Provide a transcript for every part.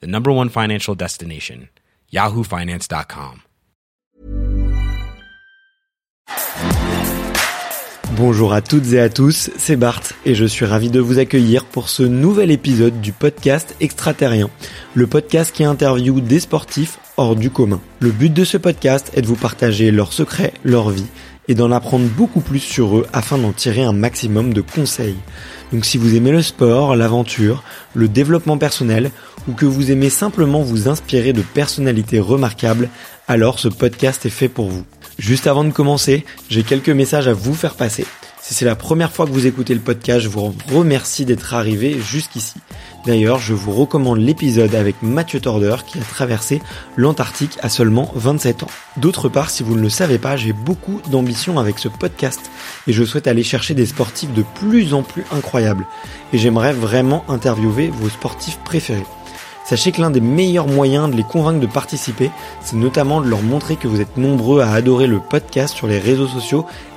the number one financial destination, yahoofinance.com. Bonjour à toutes et à tous, c'est Bart et je suis ravi de vous accueillir pour ce nouvel épisode du podcast Extraterrien, le podcast qui interviewe des sportifs hors du commun. Le but de ce podcast est de vous partager leurs secrets, leur vie et d'en apprendre beaucoup plus sur eux afin d'en tirer un maximum de conseils. Donc si vous aimez le sport, l'aventure, le développement personnel ou que vous aimez simplement vous inspirer de personnalités remarquables, alors ce podcast est fait pour vous. Juste avant de commencer, j'ai quelques messages à vous faire passer. Si c'est la première fois que vous écoutez le podcast, je vous remercie d'être arrivé jusqu'ici. D'ailleurs, je vous recommande l'épisode avec Mathieu Torder qui a traversé l'Antarctique à seulement 27 ans. D'autre part, si vous ne le savez pas, j'ai beaucoup d'ambition avec ce podcast et je souhaite aller chercher des sportifs de plus en plus incroyables. Et j'aimerais vraiment interviewer vos sportifs préférés. Sachez que l'un des meilleurs moyens de les convaincre de participer, c'est notamment de leur montrer que vous êtes nombreux à adorer le podcast sur les réseaux sociaux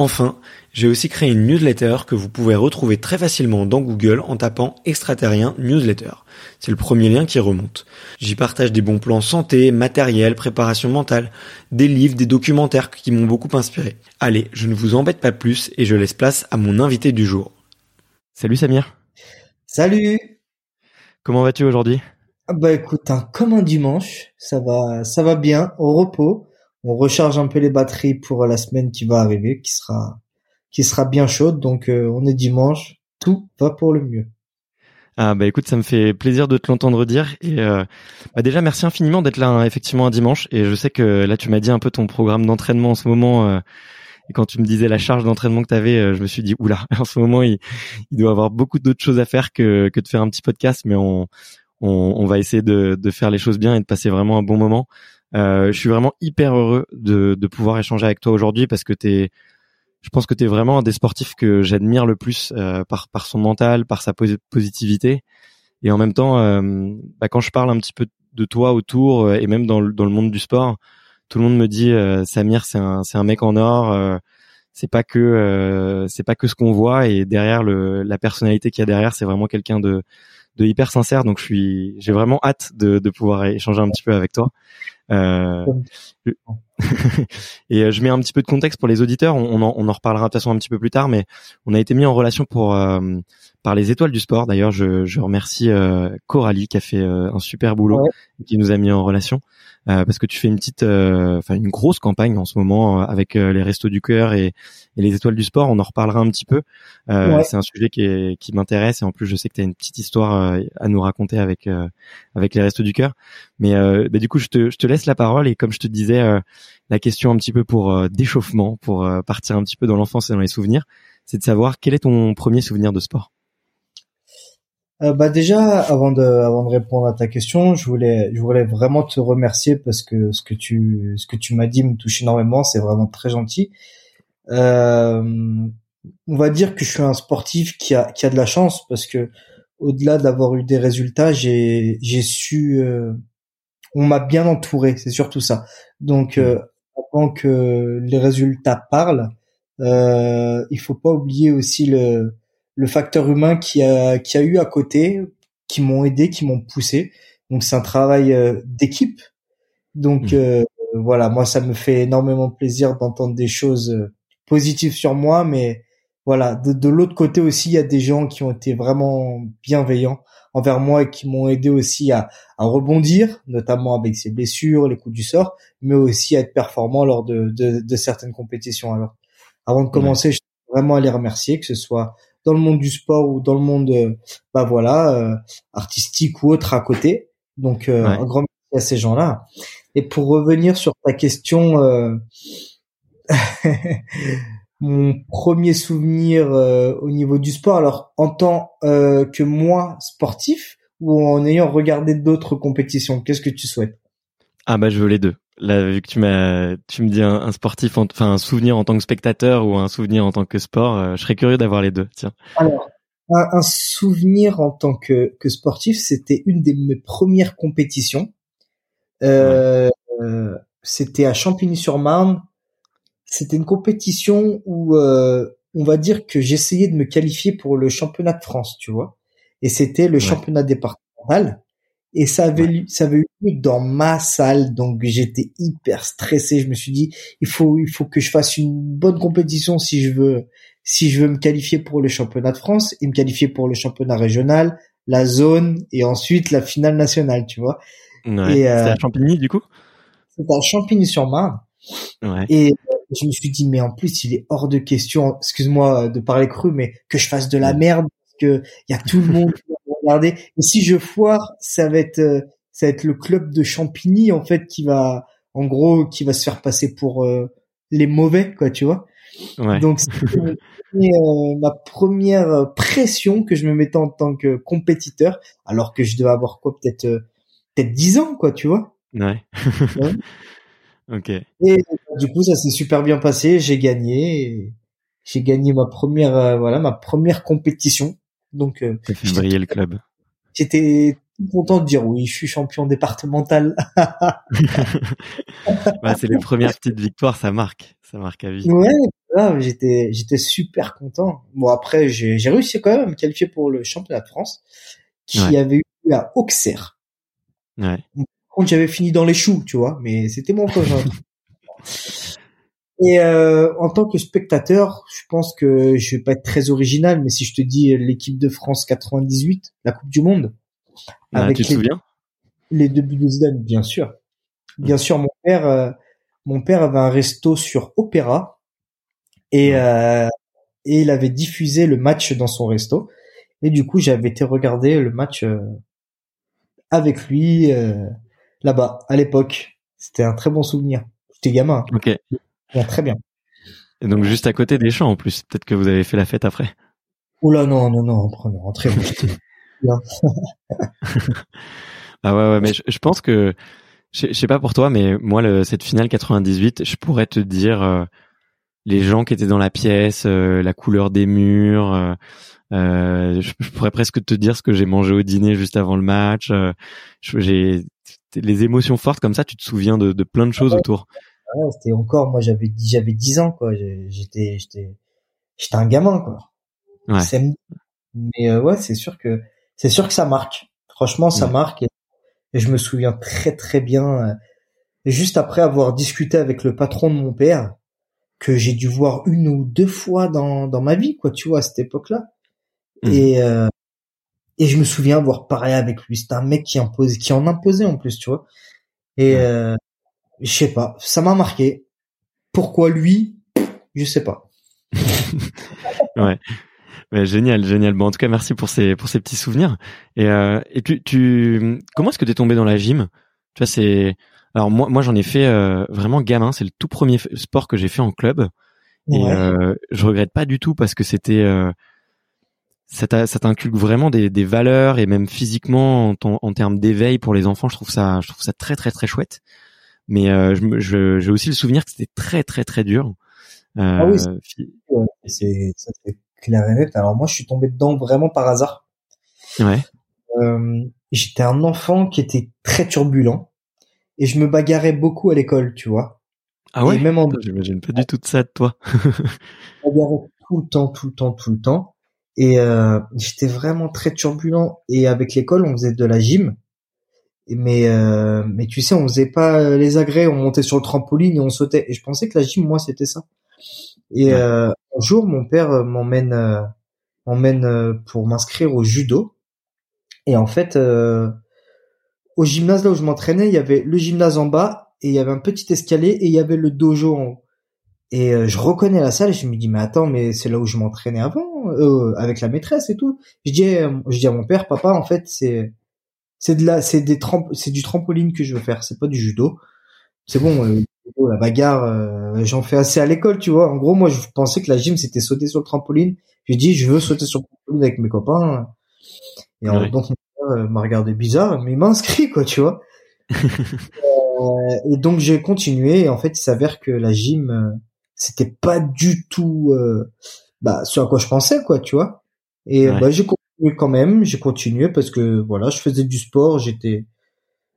Enfin, j'ai aussi créé une newsletter que vous pouvez retrouver très facilement dans Google en tapant extraterrien newsletter. C'est le premier lien qui remonte. J'y partage des bons plans santé, matériel, préparation mentale, des livres, des documentaires qui m'ont beaucoup inspiré. Allez, je ne vous embête pas plus et je laisse place à mon invité du jour. Salut Samir. Salut. Comment vas-tu aujourd'hui? Ah Bah écoute, hein, comme un dimanche, ça va, ça va bien, au repos. On recharge un peu les batteries pour la semaine qui va arriver, qui sera qui sera bien chaude. Donc euh, on est dimanche, tout va pour le mieux. Ah bah écoute, ça me fait plaisir de te l'entendre dire et euh, bah déjà merci infiniment d'être là hein, effectivement un dimanche et je sais que là tu m'as dit un peu ton programme d'entraînement en ce moment euh, et quand tu me disais la charge d'entraînement que tu avais, je me suis dit oula en ce moment il, il doit avoir beaucoup d'autres choses à faire que de faire un petit podcast mais on va essayer de faire les choses bien et de passer vraiment un bon moment. Je suis vraiment hyper heureux de, de pouvoir échanger avec toi aujourd'hui parce que tu es je pense que tu es vraiment un des sportifs que j'admire le plus euh, par, par son mental, par sa positivité. Et en même temps, euh, bah, quand je parle un petit peu de toi autour euh, et même dans le, dans le monde du sport, tout le monde me dit Samir, c'est un, c'est un mec en or. c'est pas que c'est pas que ce qu'on voit et derrière le, la personnalité qu'il y a derrière, c'est vraiment quelqu'un de, de hyper sincère. Donc je suis, j'ai vraiment hâte de, de pouvoir échanger un petit peu avec toi. Euh, et euh, je mets un petit peu de contexte pour les auditeurs. On, en, on en, reparlera de toute façon un petit peu plus tard, mais on a été mis en relation pour euh, par les étoiles du sport. D'ailleurs, je, je remercie euh, Coralie qui a fait un super boulot, qui nous a mis en relation. Euh, parce que tu fais une petite, euh, enfin une grosse campagne en ce moment euh, avec les Restos du Cœur et, et, les Étoiles du Sport. On en reparlera un petit peu. C'est un sujet qui, qui m'intéresse et en plus je sais que tu as une petite histoire à nous raconter avec avec les Restos du Cœur. Mais bah, du coup je te, je te laisse la parole et comme je te disais, la question un petit peu pour d'échauffement, pour partir un petit peu dans l'enfance et dans les souvenirs, c'est de savoir quel est ton premier souvenir de sport? Euh, bah déjà, avant de, avant de répondre à ta question, je voulais, je voulais vraiment te remercier parce que ce que tu, ce que tu m'as dit me touche énormément. C'est vraiment très gentil. Euh, on va dire que je suis un sportif qui a, qui a de la chance parce que au-delà d'avoir eu des résultats, j'ai, j'ai su, euh, on m'a bien entouré. C'est surtout ça. Donc, euh, avant que les résultats parlent, euh, il faut pas oublier aussi le le facteur humain qui a qui a eu à côté, qui m'ont aidé, qui m'ont poussé. Donc c'est un travail euh, d'équipe. Donc mmh. euh, voilà, moi ça me fait énormément plaisir d'entendre des choses euh, positives sur moi, mais voilà, de, de l'autre côté aussi, il y a des gens qui ont été vraiment bienveillants envers moi et qui m'ont aidé aussi à, à rebondir, notamment avec ses blessures, les coups du sort, mais aussi à être performant lors de, de, de certaines compétitions. Alors, avant de commencer, je tiens vraiment à les remercier, que ce soit dans le monde du sport ou dans le monde, euh, bah voilà, euh, artistique ou autre à côté. Donc, euh, un grand merci à ces gens-là. Et pour revenir sur ta question, mon premier souvenir au niveau du sport, alors en tant que moi sportif ou en ayant regardé d'autres compétitions, qu'est-ce que tu souhaites? Ah bah je veux les deux. Là, vu que tu m'as, tu me dis un, sportif, enfin un souvenir en tant que spectateur ou un souvenir en tant que sport, euh, je serais curieux d'avoir les deux. Tiens. Alors, un, souvenir en tant que, que sportif, c'était une de mes premières compétitions. Euh, euh, c'était à Champigny-sur-Marne. C'était une compétition où on va dire que j'essayais de me qualifier pour le championnat de France, tu vois. Et c'était le championnat départemental et ça avait ça avait eu lieu dans ma salle donc j'étais hyper stressé. Je me suis dit il faut il faut que je fasse une bonne compétition si je veux si je veux me qualifier pour le championnat de France et me qualifier pour le championnat régional la zone et ensuite la finale nationale tu vois. Ouais. et euh, à Champigny du coup? C'était à Champigny-sur-Marne ouais. et euh, je me suis dit mais en plus il est hors de question excuse-moi de parler cru mais que je fasse de la merde parce que il y a tout le monde Et si je foire, ça va être euh, ça va être le club de Champigny en fait qui va en gros qui va se faire passer pour euh, les mauvais quoi, tu vois. Ouais. Donc c'était euh, ma première pression que je me mettais en tant que compétiteur alors que je devais avoir quoi peut-être peut-être 10 ans quoi, tu vois. Ouais. OK. Et du coup ça s'est super bien passé, j'ai gagné j'ai gagné ma première voilà ma première compétition donc, euh, fait briller le club. J'étais content de dire oui, je suis champion départemental. bah, c'est les premières petites victoires, ça marque, ça marque à vie. Ouais, j'étais j'étais super content. Bon après j'ai j'ai réussi quand même à me qualifier pour le championnat de France qui avait eu à Auxerre. Ouais. Contre j'avais fini dans les choux, tu vois, mais c'était mon projet. Et euh, en tant que spectateur, je pense que je vais pas être très original, mais si je te dis l'équipe de France 98, la Coupe du Monde, ah, avec tu te les, souviens? les deux buts de Zidane, bien sûr. Bien mmh. sûr, mon père, euh, mon père avait un resto sur Opéra et euh, et il avait diffusé le match dans son resto. Et du coup, j'avais été regarder le match euh, avec lui euh, là-bas à l'époque. C'était un très bon souvenir. J'étais gamin. Ok très bien. Et donc juste à côté des champs en plus. Peut-être que vous avez fait la fête après. Oula non non non, après on rentrer. ah ouais ouais mais je, pense que je, sais pas pour toi mais moi le, cette finale 98 je pourrais te dire euh, les gens qui étaient dans la pièce euh, la couleur des murs euh, euh je, pourrais presque te dire ce que j'ai mangé au dîner juste avant le match j'ai les émotions fortes comme ça tu te souviens de, de plein de choses autour ouais, c'était encore, moi j'avais j'avais 10 ans quoi, j'étais j'étais j'étais un gamin quoi. Ouais. Mais euh, ouais, c'est sûr que c'est sûr que ça marque. Franchement, ça marque et, je me souviens très très bien. Euh, juste après avoir discuté avec le patron de mon père, que j'ai dû voir une ou deux fois dans dans ma vie quoi, tu vois, à cette époque-là. Mmh. Et euh, et je me souviens avoir parlé avec lui. C'était un mec qui imposait, qui en imposait en plus, tu vois. Et euh, je sais pas, ça m'a marqué. Pourquoi lui? Je sais pas. ouais. Ouais, génial, génial. Bon, en tout cas, merci pour ces pour ces petits souvenirs. Et euh, et tu tu comment est-ce que tu es tombé dans la gym? Tu vois, c'est alors moi moi j'en ai fait euh, vraiment gamin. C'est le tout premier sport que j'ai fait en club. Et euh, je regrette pas du tout parce que c'était euh, ça t'inculque vraiment des, des valeurs et même physiquement en, en termes d'éveil pour les enfants. Je trouve ça je trouve ça très très très chouette mais euh, je j'ai aussi le souvenir que c'était très très très dur. Euh, ah oui, c'est clair et net. Alors moi, je suis tombé dedans vraiment par hasard. Ouais. Euh, J'étais un enfant qui était très turbulent et je me bagarrais beaucoup à l'école, tu vois. Ah ouais? même en... J'imagine pas du tout de ça de toi. je bagarrais tout le temps, tout le temps, tout le temps. Et euh, j'étais vraiment très turbulent. Et avec l'école, on faisait de la gym mais euh, mais tu sais on faisait pas les agrès on montait sur le trampoline et on sautait et je pensais que la gym moi c'était ça et euh, un jour mon père m'emmène euh, m'emmène pour m'inscrire au judo Et en fait, euh, au gymnase là où je m'entraînais, il y avait le gymnase en bas et il y avait un petit escalier et il y avait le dojo en haut. Et euh, je reconnais la salle et je me dis mais attends mais c'est là où je m'entraînais avant euh, avec la maîtresse et tout. Je dis je dis à mon père papa en fait c'est c'est de la c'est des c'est du trampoline que je veux faire c'est pas du judo. C'est bon euh, la bagarre euh, j'en fais assez à l'école tu vois. En gros moi je pensais que la gym c'était sauter sur le trampoline. J'ai dit je veux sauter sur le trampoline avec mes copains. Et donc mon père m'a regardé bizarre mais il m'a inscrit quoi tu vois. et donc j'ai continué et en fait il s'avère que la gym c'était pas du tout euh, bah ce à quoi je pensais quoi tu vois et bah j'ai continué quand même j'ai continué parce que voilà je faisais du sport j'étais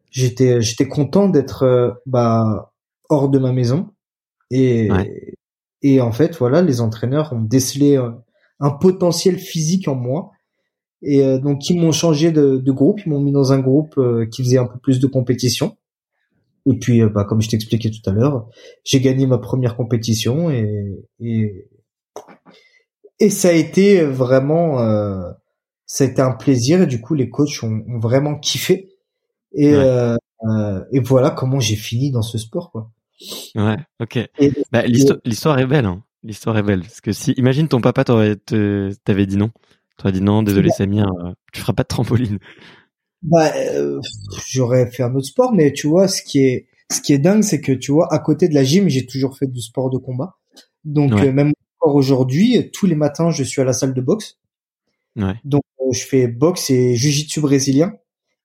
j'étais j'étais content d'être euh, bah hors de ma maison. Et et en fait voilà les entraîneurs ont décelé euh, un potentiel physique en moi. Et euh, donc ils m'ont changé de, de, groupe ils m'ont mis dans un groupe qui faisait un peu plus de compétition. Et puis, euh, bah, comme je t'expliquais tout à l'heure, j'ai gagné ma première compétition et, et, et ça a été vraiment, euh, ça a été un plaisir et du coup les coachs ont, ont vraiment kiffé et, euh, euh, et voilà comment j'ai fini dans ce sport quoi. Ouais, ok. Bah, l'histoire est belle, hein. l'histoire est belle parce que si, imagine ton papa t'avait dit non, t'aurais dit non, désolé Samir, tu feras pas de trampoline. Bah, euh, j'aurais fait un autre sport, mais tu vois, ce qui est, ce qui est dingue, c'est que tu vois, à côté de la gym, j'ai toujours fait du sport de combat. Donc euh, même encore aujourd'hui, tous les matins, je suis à la salle de boxe. Ouais. Donc euh, je fais boxe et jiu-jitsu brésilien.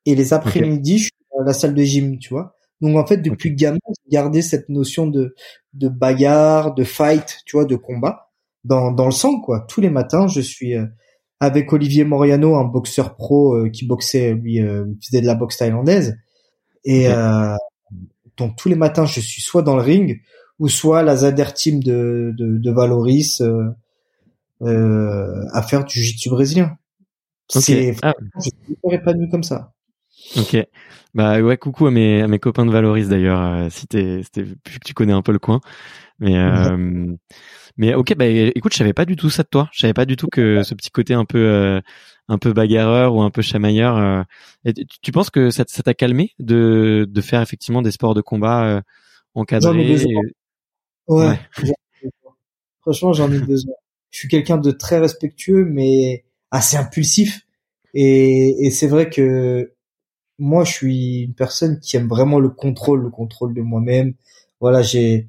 Et les après-midi, je suis à la salle de gym, tu vois. Donc en fait, depuis gamin, j'ai gardé cette notion de de bagarre, de fight, tu vois, de combat dans dans le sang, quoi. Tous les matins, je suis avec Olivier Moriano, un boxeur pro euh, qui boxait, lui, euh, faisait de la boxe thaïlandaise. Et euh, donc tous les matins, je suis soit dans le ring ou soit la Zader Team de, de, de Valoris à faire du jiu-jitsu brésilien. C'est ah. suis épanoui comme ça. Ok. Bah ouais, coucou à mes, à mes copains de Valoris d'ailleurs, si t'es, vu que tu connais un peu le coin. Mais euh, mais ok, bah écoute, je savais pas du tout ça de toi. Je savais pas du tout que ce petit côté un peu euh, un peu bagarreur ou un peu chamailleur. Euh, et tu, penses que ça, t'a calmé de de faire effectivement des sports de combat euh, encadrés Ouais. Franchement, j'en ai besoin. Je suis quelqu'un de très respectueux, mais assez impulsif. Et, et c'est vrai que moi, je suis une personne qui aime vraiment le contrôle, le contrôle de moi-même. Voilà, j'ai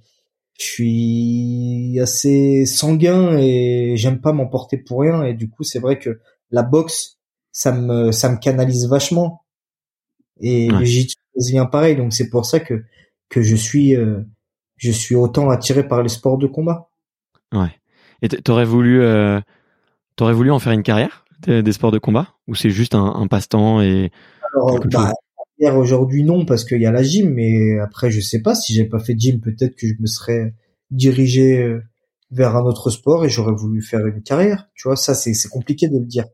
je suis assez sanguin et j'aime pas m'emporter pour rien et du coup c'est vrai que la boxe ça me ça me canalise vachement et j'y viens pareil donc c'est pour ça que que je suis euh, je suis autant attiré par les sports de combat. Ouais. Et t'aurais voulu euh, t'aurais voulu en faire une carrière des, sports de combat? Ou c'est juste un, un passe-temps et Alors, bah, aujourd'hui non parce qu'il y a la gym mais après je sais pas si j'ai pas fait de gym peut-être que je me serais dirigé euh, vers un autre sport et j'aurais voulu faire une carrière tu vois ça c'est c'est compliqué de le dire.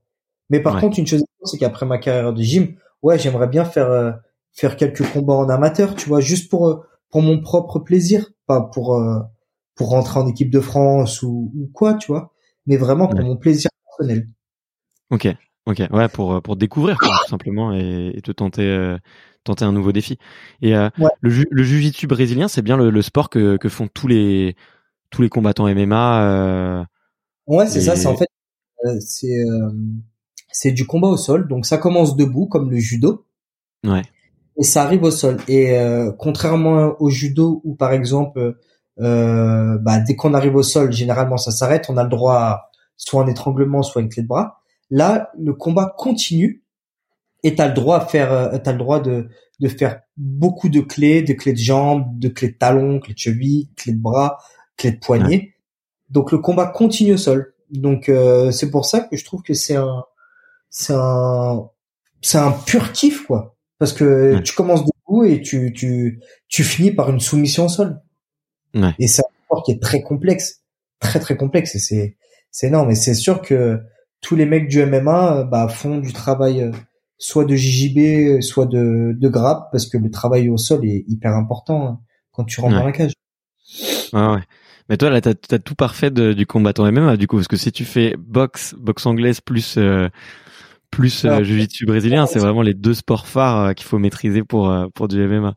Mais par contre une chose c'est qu'après ma carrière de gym ouais j'aimerais bien faire euh, faire quelques combats en amateur tu vois juste pour euh, pour mon propre plaisir pas pour pour rentrer en équipe de France ou, ou quoi tu vois mais vraiment pour mon plaisir personnel ok Ok, ouais, pour pour découvrir tout simplement et, et, te tenter euh, tenter un nouveau défi. Et euh, le ju le jiu-jitsu brésilien, c'est bien le, le, sport que que font tous les tous les combattants MMA. Euh, ouais, c'est ça. C'est en fait euh, c'est euh, c'est du combat au sol. Donc ça commence debout comme le judo. Ouais. Et ça arrive au sol. Et contrairement au judo où par exemple, bah dès qu'on arrive au sol, généralement ça s'arrête. On a le droit à soit un étranglement, soit une clé de bras. Là, le combat continue et t'as le droit à faire, euh, t'as le droit de, de faire beaucoup de clés, de clés de jambes, de clés de talons, clés de cheville, clés de bras, clés de poignet. Donc le combat continue au sol. Donc euh, c'est pour ça que je trouve que c'est un, c'est un, c'est un pur kiff quoi. Parce que tu commences debout et tu, tu, tu finis par une soumission au sol. Et c'est un sport qui est très complexe, très très complexe et c'est, c'est énorme. Et c'est sûr que tous les mecs du MMA euh, bah, font du travail euh, soit de JJB, soit de, de grappe, parce que le travail au sol est hyper important hein, quand tu rentres dans la cage. Ah ouais. Mais toi, là, t'as as tout parfait du combattant MMA, du coup, parce que si tu fais boxe, boxe anglaise plus euh, plus euh, jiu-jitsu brésilien. C'est vraiment les deux sports phares euh, qu'il faut maîtriser pour euh, pour du MMA.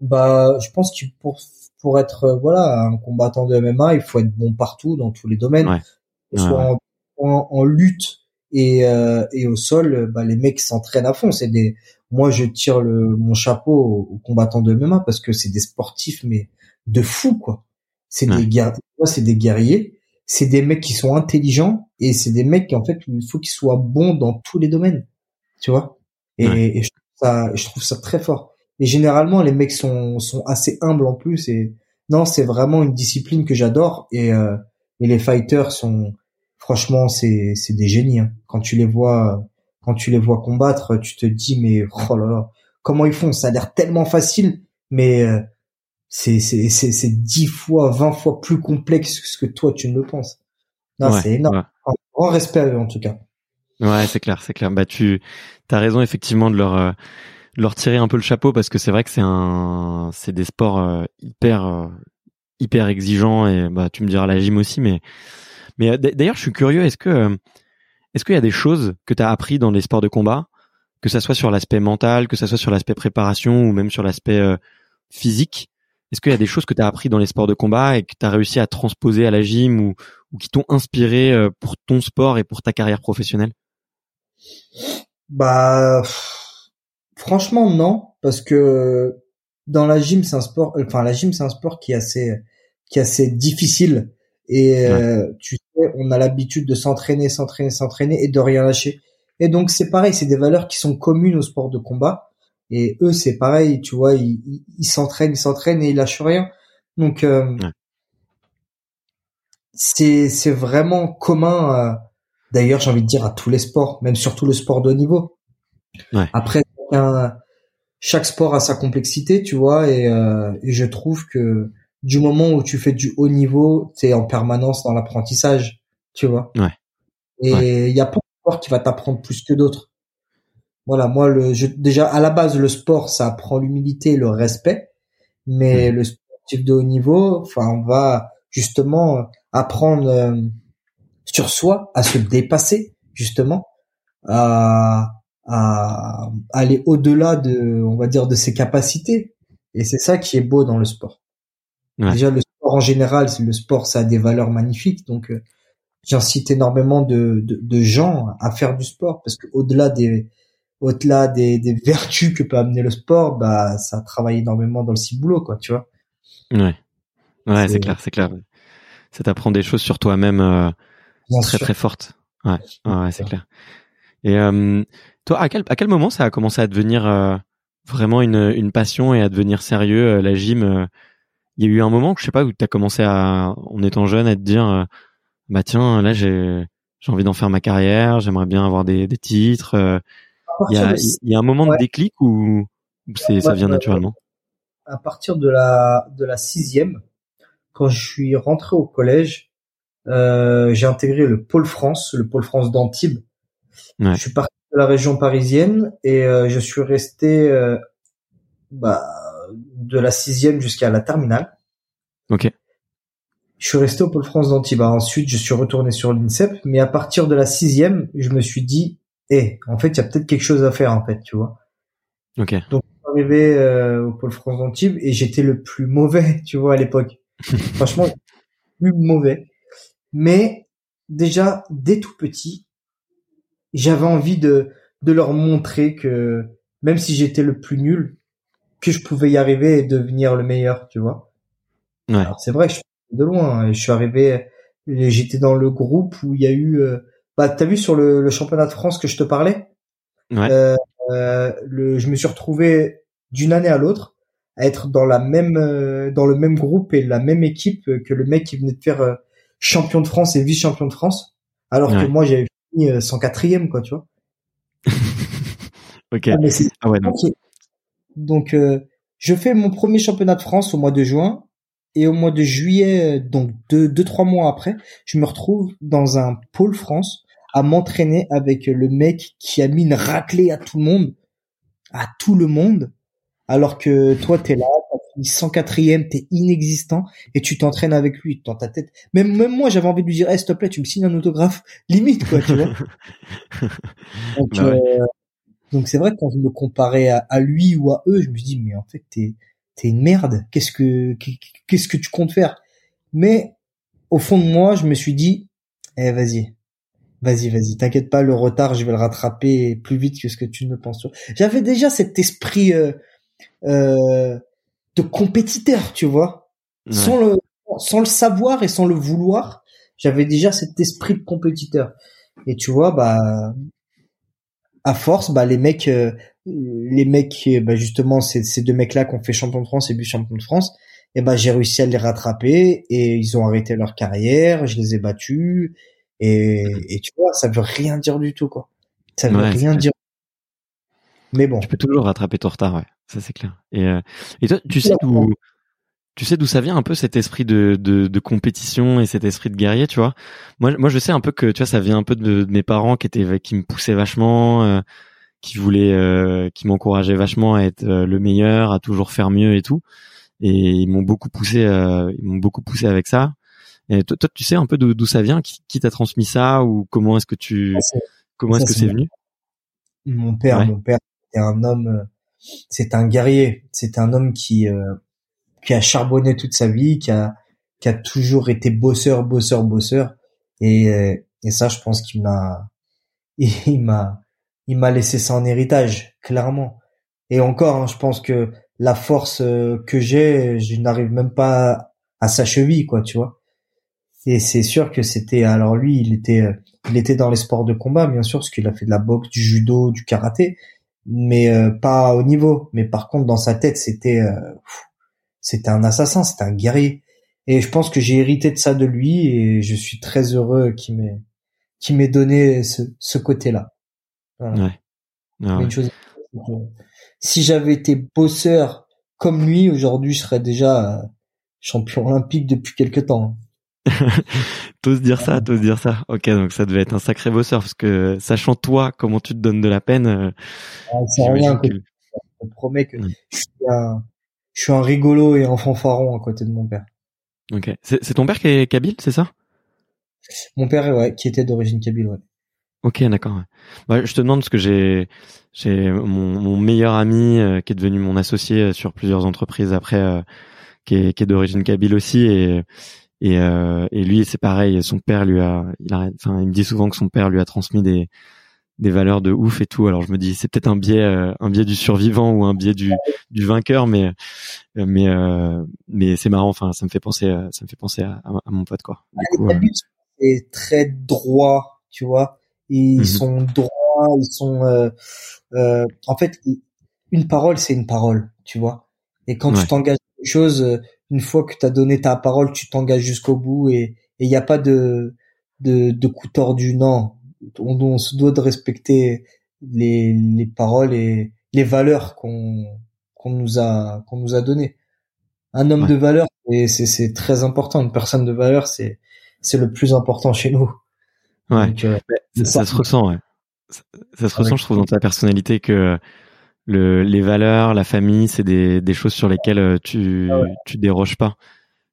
Bah, je pense que pour pour être voilà un combattant de MMA, il faut être bon partout dans tous les domaines, soit En, en, lutte et et au sol. Bah, les mecs s'entraînent à fond. C'est des moi je tire le mon chapeau aux, combattants de MMA parce que c'est des sportifs mais de fou quoi. C'est des guerriers, c'est des guerriers, c'est des mecs qui sont intelligents et c'est des mecs qui en fait il faut qu'ils soient bons dans tous les domaines, tu vois. Et, je, trouve ça, je trouve ça très fort. Et généralement les mecs sont sont assez humbles en plus et non c'est vraiment une discipline que j'adore et euh, et les fighters sont franchement c'est c'est des génies hein. quand tu les vois quand tu les vois combattre tu te dis mais oh là là comment ils font? Ça a l'air tellement facile mais euh, c'est c'est c'est c'est dix fois, vingt fois plus complexe que ce que toi tu ne le penses. Non, c'est énorme. Un grand respect à eux en tout cas. Ouais, c'est clair, c'est clair. Bah tu as raison effectivement de leur euh, leur tirer un peu le chapeau parce que c'est vrai que c'est un c'est des sports euh, hyper euh, hyper exigeants et bah tu me diras la gym aussi mais mais d'ailleurs je suis curieux est-ce que est-ce qu'il y a des choses que tu as appris dans les sports de combat? Que ça soit sur l'aspect mental, que ça soit sur l'aspect préparation ou même sur l'aspect physique. Est-ce qu'il y a des choses que tu as appris dans les sports de combat et que tu as réussi à transposer à la gym ou, ou qui t'ont inspiré euh, pour ton sport et pour ta carrière professionnelle? Bah franchement non parce que dans la gym c'est un sport enfin la gym c'est un sport qui est assez qui est assez difficile et euh, tu sais on a l'habitude de s'entraîner s'entraîner s'entraîner et de rien lâcher. Et donc c'est pareil, c'est des valeurs qui sont communes au sport de combat et eux, c'est pareil, tu vois, ils s'entraînent, ils s'entraînent et ils lâchent rien. Donc, euh, c'est c'est vraiment commun. Euh, d'ailleurs, j'ai envie de dire à tous les sports, même surtout le sport de haut niveau. Ouais. Après, chaque sport a sa complexité, tu vois, et, euh, et je trouve que du moment où tu fais du haut niveau, tu es en permanence dans l'apprentissage, tu vois. Ouais. Et il y a pas de sport qui va t'apprendre plus que d'autres voilà, moi, le, déjà à la base, le sport, ça apprend l'humilité, le respect, mais mmh. le sportif de haut niveau, enfin, on va justement apprendre euh, sur soi, à se dépasser, justement, à, à aller au-delà de, on va dire, de ses capacités. Et c'est ça qui est beau dans le sport. Déjà, le sport en général, le sport, ça a des valeurs magnifiques, donc euh, j'incite énormément de, de, de, gens à faire du sport parce que au-delà des au-delà des, des, vertus que peut amener le sport, bah ça travaille énormément dans le ciboulot, quoi, tu vois. Ouais, ouais, c'est clair, c'est clair. Ça t'apprend des choses sur toi-même euh, très très fortes. Ouais, ouais, c'est clair. Et euh, toi, à quel à quel moment ça a commencé à devenir euh, vraiment une une passion et à devenir sérieux la gym Il y a eu un moment, je sais pas, où tu as commencé à, en étant jeune, à te dire, bah tiens, là j'ai envie d'en faire ma carrière, j'aimerais bien avoir des, des titres il y, a, il y a un moment de déclic ou, c'est ça vient naturellement? À partir de la de la sixième, quand je suis rentré au collège, euh, j'ai intégré le pôle France, le pôle France d'Antibes. Ouais. Je suis parti de la région parisienne et euh, je suis resté euh, bah, de la sixième jusqu'à la terminale. Ok. Je suis resté au pôle France d'Antibes. Ensuite, je suis retourné sur l'INSEP, mais à partir de la sixième, je me suis dit et en fait, il y a peut-être quelque chose à faire, en fait, tu vois. Ok. Donc, je suis arrivé euh, au pôle France Antibes et j'étais le plus mauvais, tu vois, à l'époque. Franchement, le plus mauvais. Mais déjà, dès tout petit, j'avais envie de, de leur montrer que même si j'étais le plus nul, que je pouvais y arriver et devenir le meilleur, tu vois. Ouais. Alors, c'est vrai que je suis de loin. Hein, je suis arrivé, j'étais dans le groupe où il y a eu... Euh, bah t'as vu sur le, le, championnat de France que je te parlais? Ouais. euh, euh, le, je me suis retrouvé d'une année à l'autre à être dans la même euh, dans le même groupe et la même équipe que le mec qui venait de faire euh, champion de France et vice champion de France alors que moi j'avais fini 104e euh, quoi tu vois. Ok. Ah, ah ouais, non. donc je fais mon premier championnat de France au mois de juin et au mois de juillet, donc deux, deux, trois mois après, je me retrouve dans un pôle France à m'entraîner avec le mec qui a mis une raclée à tout le monde, à tout le monde, alors que toi t'es là, t'as 104e, t'es inexistant et tu t'entraînes avec lui dans ta tête. Même même moi, j'avais envie de lui dire, hey, s'il te plaît, tu me signes un autographe, limite quoi, tu vois. donc bah euh, donc c'est vrai que quand je me comparais à, lui ou à eux, je me dis mais en fait t'es t'es une merde. Qu'est-ce que qu'est-ce que tu comptes faire? Mais au fond de moi, je me suis dit, eh vas-y, Vas-y, vas-y, t'inquiète pas, le retard, je vais le rattraper plus vite que ce que tu ne penses. J'avais déjà cet esprit euh, euh, de compétiteur, tu vois, sans le sans le savoir et sans le vouloir, j'avais déjà cet esprit de compétiteur. Et tu vois, bah à force, bah les mecs, euh, les mecs, bah justement, ces, ces deux mecs-là qui ont fait champion de France et but champion de France, et bah j'ai réussi à les rattraper et ils ont arrêté leur carrière, je les ai battus et, et tu vois, ça veut rien dire du tout, quoi. Ça veut rien dire. Mais bon. Tu peux toujours rattraper ton retard, ouais. Ça, c'est clair. Et, euh, et toi, tu sais d'où, tu sais d'où ça vient un peu cet esprit de, de, de, compétition et cet esprit de guerrier, tu vois? Moi, moi, je sais un peu que, tu vois, ça vient un peu de, mes parents qui étaient, qui me poussaient vachement, euh, qui voulaient, euh, qui m'encourageaient vachement à être le meilleur, à toujours faire mieux et tout. Et ils m'ont beaucoup poussé, ils m'ont beaucoup poussé avec ça. Et toi, tu sais un peu d'où ça vient, qui, t'a transmis ça? Ou comment est-ce que tu, comment est-ce que c'est venu? Mon père, mon père, c'était un homme, euh, c'est un guerrier, c'est un homme qui euh, qui a charbonné toute sa vie, qui a qui a toujours été bosseur, bosseur, bosseur, et euh, et ça, je pense qu'il m'a il m'a il m'a laissé ça en héritage, clairement. Et encore, hein, je pense que la force que j'ai, je n'arrive même pas à sa cheville, quoi, tu vois. Et c'est sûr que c'était alors lui, il était il était dans les sports de combat bien sûr parce qu'il a fait de la boxe, du judo, du karaté, mais euh, pas au niveau. Mais par contre dans sa tête, c'était euh, c'était un assassin, c'était un guerrier. Et je pense que j'ai hérité de ça de lui et je suis très heureux qu'il m'ait qu'il m'ait donné ce, ce côté-là. Ouais. Ah si j'avais été bosseur comme lui, aujourd'hui, je serais déjà champion olympique depuis quelque temps. t'oses dire ça, t'oses dire ça. Ok, donc ça devait être un sacré bosseur parce que sachant toi comment tu te donnes de la peine. Euh, ah, c'est rien. Je te promets que je, suis un, rigolo et un fanfaron à côté de mon père. Ok, c'est ton père qui est kabyle, c'est ça? Mon père, ouais, qui était d'origine kabyle, ouais. Ok, d'accord. Bah, je te demande parce que j'ai j'ai mon, mon, meilleur ami euh, qui est devenu mon associé euh, sur plusieurs entreprises après, qui est, qui est d'origine kabyle aussi et et, euh, et lui, c'est pareil. Son père lui a, il a, enfin, il me dit souvent que son père lui a transmis des des valeurs de ouf et tout. Alors je me dis, c'est peut-être un biais, euh, un biais du survivant ou un biais du du vainqueur, mais mais euh, mais c'est marrant. Enfin, ça me fait penser, ça me fait penser à, à, mon pote quoi. C'est très droit, tu vois. Ils mhm. sont droits, ils sont. Euh, en fait, une parole, c'est une parole, tu vois. Et quand tu t'engages quelque chose, une fois que tu as donné ta parole, tu t'engages jusqu'au bout et il n'y a pas de, de, de coup tordu. Non, on, on, se doit de respecter les, les paroles et les valeurs qu'on qu'on nous a qu'on nous a données. Un homme de valeur, c'est c'est très important. Une personne de valeur, c'est c'est le plus important chez nous. Ouais. Euh, ça, se ressent. Ouais. Ça, se ressent, je trouve, dans ta personnalité que le, les valeurs, la famille, c'est des, des choses sur lesquelles euh, tu ah tu déroges pas.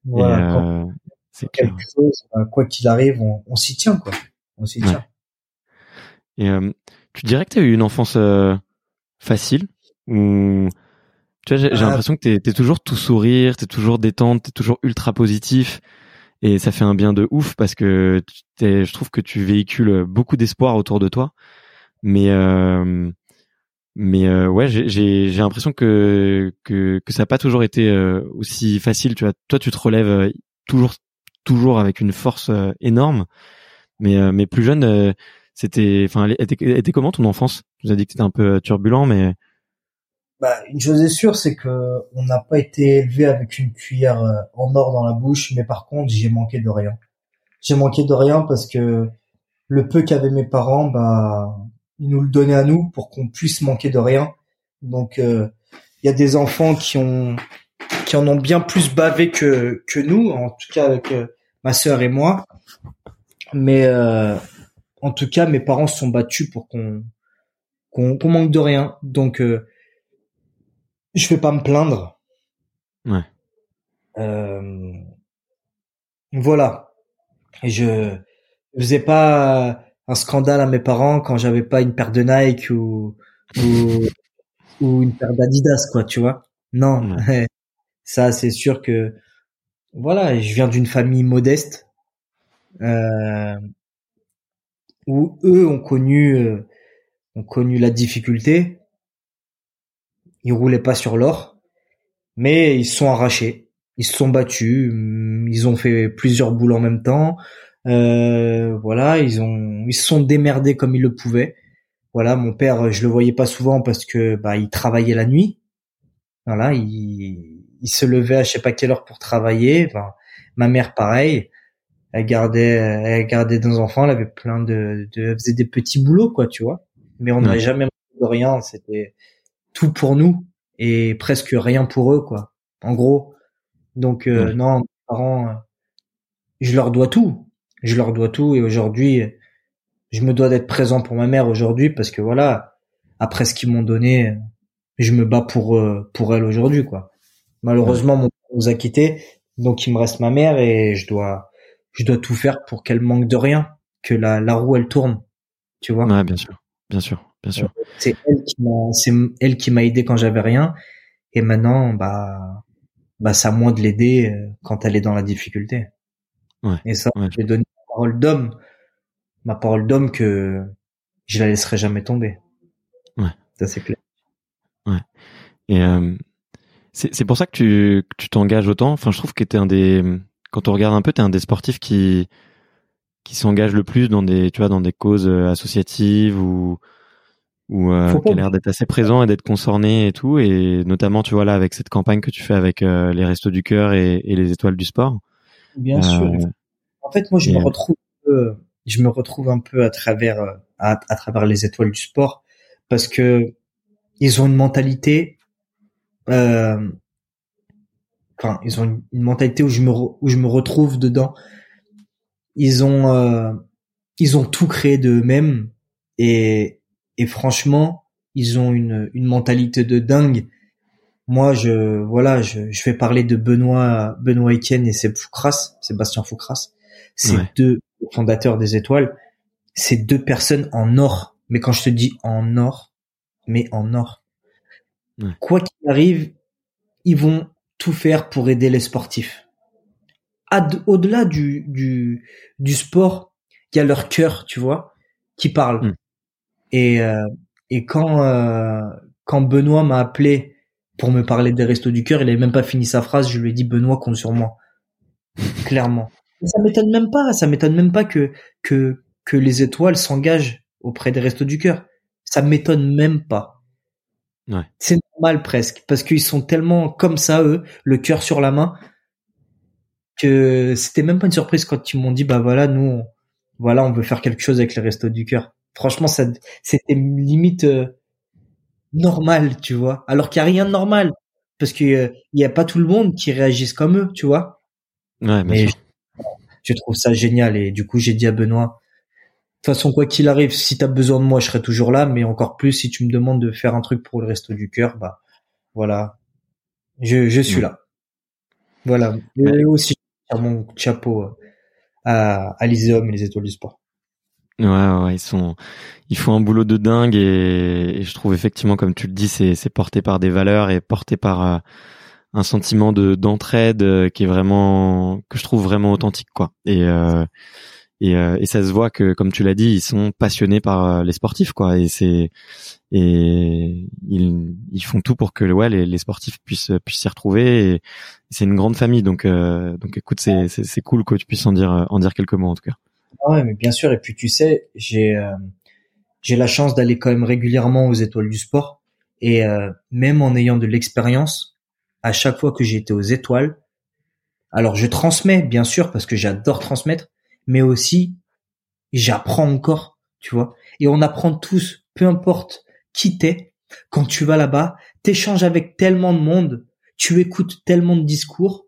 Voilà, euh, c'est quelque chose, euh, quoi qu'il arrive, on, on s'y tient quoi. On s'y tient. Et euh, tu dirais que tu as eu une enfance facile ou tu vois, j'ai l'impression que tu es, toujours tout sourire, tu es toujours détente, tu es toujours ultra positif et ça fait un bien de ouf parce que je trouve que tu véhicules beaucoup d'espoir autour de toi. Mais euh, mais euh, ouais j'ai l'impression que que que ça n'a pas toujours été euh, aussi facile tu vois. Toi tu te relèves euh, toujours toujours avec une force énorme. Mais mais plus jeune c'était enfin était, était comment ton enfance? Tu nous as dit que c'était un peu turbulent mais bah, une chose est sûre, c'est que on n'a pas été élevé avec une cuillère en or dans la bouche, mais par contre, j'ai manqué de rien. J'ai manqué de rien parce que le peu qu'avaient mes parents, bah, ils nous le donnaient à nous pour qu'on puisse manquer de rien. Donc euh, il y a des enfants qui ont qui en ont bien plus bavé que que nous, en tout cas avec euh, ma sœur et moi. Mais euh, en tout cas, mes parents se sont battus pour qu'on qu'on manque de rien. Donc je vais pas me plaindre. Ouais. Euh, voilà. Et je, je faisais pas un scandale à mes parents quand j'avais pas une paire de Nike ou ou, ou une paire d'Adidas quoi, tu vois. Non. Ça c'est sûr que voilà, je viens d'une famille modeste euh, où eux ont connu euh, ont connu la difficulté. Ils roulaient pas sur l'or, mais ils se sont arrachés. Ils se sont battus. Ils ont fait plusieurs boules en même temps. Euh, voilà, ils ont, ils se sont démerdés comme ils le pouvaient. Voilà, mon père, je le voyais pas souvent parce que bah il travaillait la nuit. Voilà, il, il se levait à je sais pas quelle heure pour travailler. Enfin, ma mère pareil, elle gardait, elle gardait deux enfants, elle avait plein de, de elle faisait des petits boulots quoi, tu vois. Mais on n'avait jamais de rien, c'était tout pour nous et presque rien pour eux quoi. En gros, donc euh, non, mes parents, euh, je leur dois tout je leur dois tout et aujourd'hui, je me dois d'être présent pour ma mère aujourd'hui parce que voilà, après ce qu'ils m'ont donné, je me bats pour euh, pour elle aujourd'hui quoi. Malheureusement, mon père nous a quittés, donc il me reste ma mère et je dois je dois tout faire pour qu'elle manque de rien, que la la roue elle tourne, tu vois. Ouais, bien sûr, bien sûr, bien sûr. C'est elle qui m'a c'est elle qui m'a aidé quand j'avais rien et maintenant bah bah c'est à moi de l'aider euh, quand elle est dans la difficulté. Ouais, et ça, ouais. je donne parole d'homme, ma parole d'homme que je la laisserai jamais tomber. Ouais. Ça c'est clair. Ouais. Et euh, c'est pour ça que tu que tu t'engages autant. Enfin, je trouve que t'es un des quand on regarde un peu, t'es un des sportifs qui qui s'engage le plus dans des tu vois dans des causes euh, associatives ou ou euh, qui a l'air d'être assez présent et d'être concerné et tout et notamment tu vois là avec cette campagne que tu fais avec euh, les restos du cœur et, et, les étoiles du sport bien sûr en fait, moi, je me retrouve, euh, je me retrouve un peu à travers, à, à, travers les étoiles du sport, parce que ils ont une mentalité, euh, enfin, ils ont une, une, mentalité où je me, où je me retrouve dedans. Ils ont, euh, ils ont tout créé d'eux-mêmes et, et franchement, ils ont une, une mentalité de dingue. Moi, je, voilà, je, je vais parler de Benoît, Benoît Etienne et Seb Foucras, Sébastien Foucras ces Ouais. deux fondateurs des étoiles, c'est deux personnes en or. Mais quand je te dis en or, mais en or. Ouais. Quoi qu'il arrive, ils vont tout faire pour aider les sportifs. Au-delà du, du, du sport, il y a leur cœur, tu vois, qui parle. Mm. Et, euh, et quand, euh, quand Benoît m'a appelé pour me parler des restos du cœur, il avait même pas fini sa phrase, je lui ai dit Benoît compte sur moi. Clairement. Ça m'étonne même pas, ça m'étonne même pas que, que, que les étoiles s'engagent auprès des restos du cœur. Ça m'étonne même pas. Ouais. C'est normal presque, parce qu'ils sont tellement comme ça, eux, le cœur sur la main, que c'était même pas une surprise quand ils m'ont dit, bah voilà, nous, on, voilà, on veut faire quelque chose avec les restos du cœur. Franchement, ça, c'était limite euh, normal, tu vois. Alors qu'il y a rien de normal, parce que euh, il y a pas tout le monde qui réagisse comme eux, tu vois. Ouais, bien Mais sûr. Je, trouve ça génial et du coup j'ai dit à Benoît, de toute façon quoi qu'il arrive, si t'as besoin de moi, je serai toujours là, mais encore plus si tu me demandes de faire un truc pour le resto du cœur, bah voilà, je, je suis Ouais. là. Voilà. Et Ouais. aussi je mon chapeau euh, à, à l'Iseum et les étoiles du sport. Ouais, ouais, ils sont, ils font un boulot de dingue et, et je trouve effectivement, comme tu le dis, c'est, c'est porté par des valeurs et porté par euh, un sentiment de d'entraide euh, qui est vraiment, que je trouve vraiment authentique, quoi. Et euh, et, euh, et ça se voit que, comme tu l'as dit, ils sont passionnés par les sportifs, quoi. Et c'est et ils, ils font tout pour que ouais, les, les sportifs puissent puissent s'y retrouver. Et c'est une grande famille, donc donc écoute, c'est, c'est c'est cool que tu puisses en dire en dire quelques mots en tout cas. Ah ouais, mais bien sûr. Et puis tu sais, j'ai euh, j'ai la chance d'aller quand même régulièrement aux étoiles du sport. Et euh, même en ayant de l'expérience, à chaque fois que été aux étoiles, alors je transmets bien sûr parce que j'adore transmettre, mais aussi j'apprends encore, tu vois. Et on apprend tous, peu importe qui t'es, quand tu vas là-bas, t'échanges avec tellement de monde, tu écoutes tellement de discours,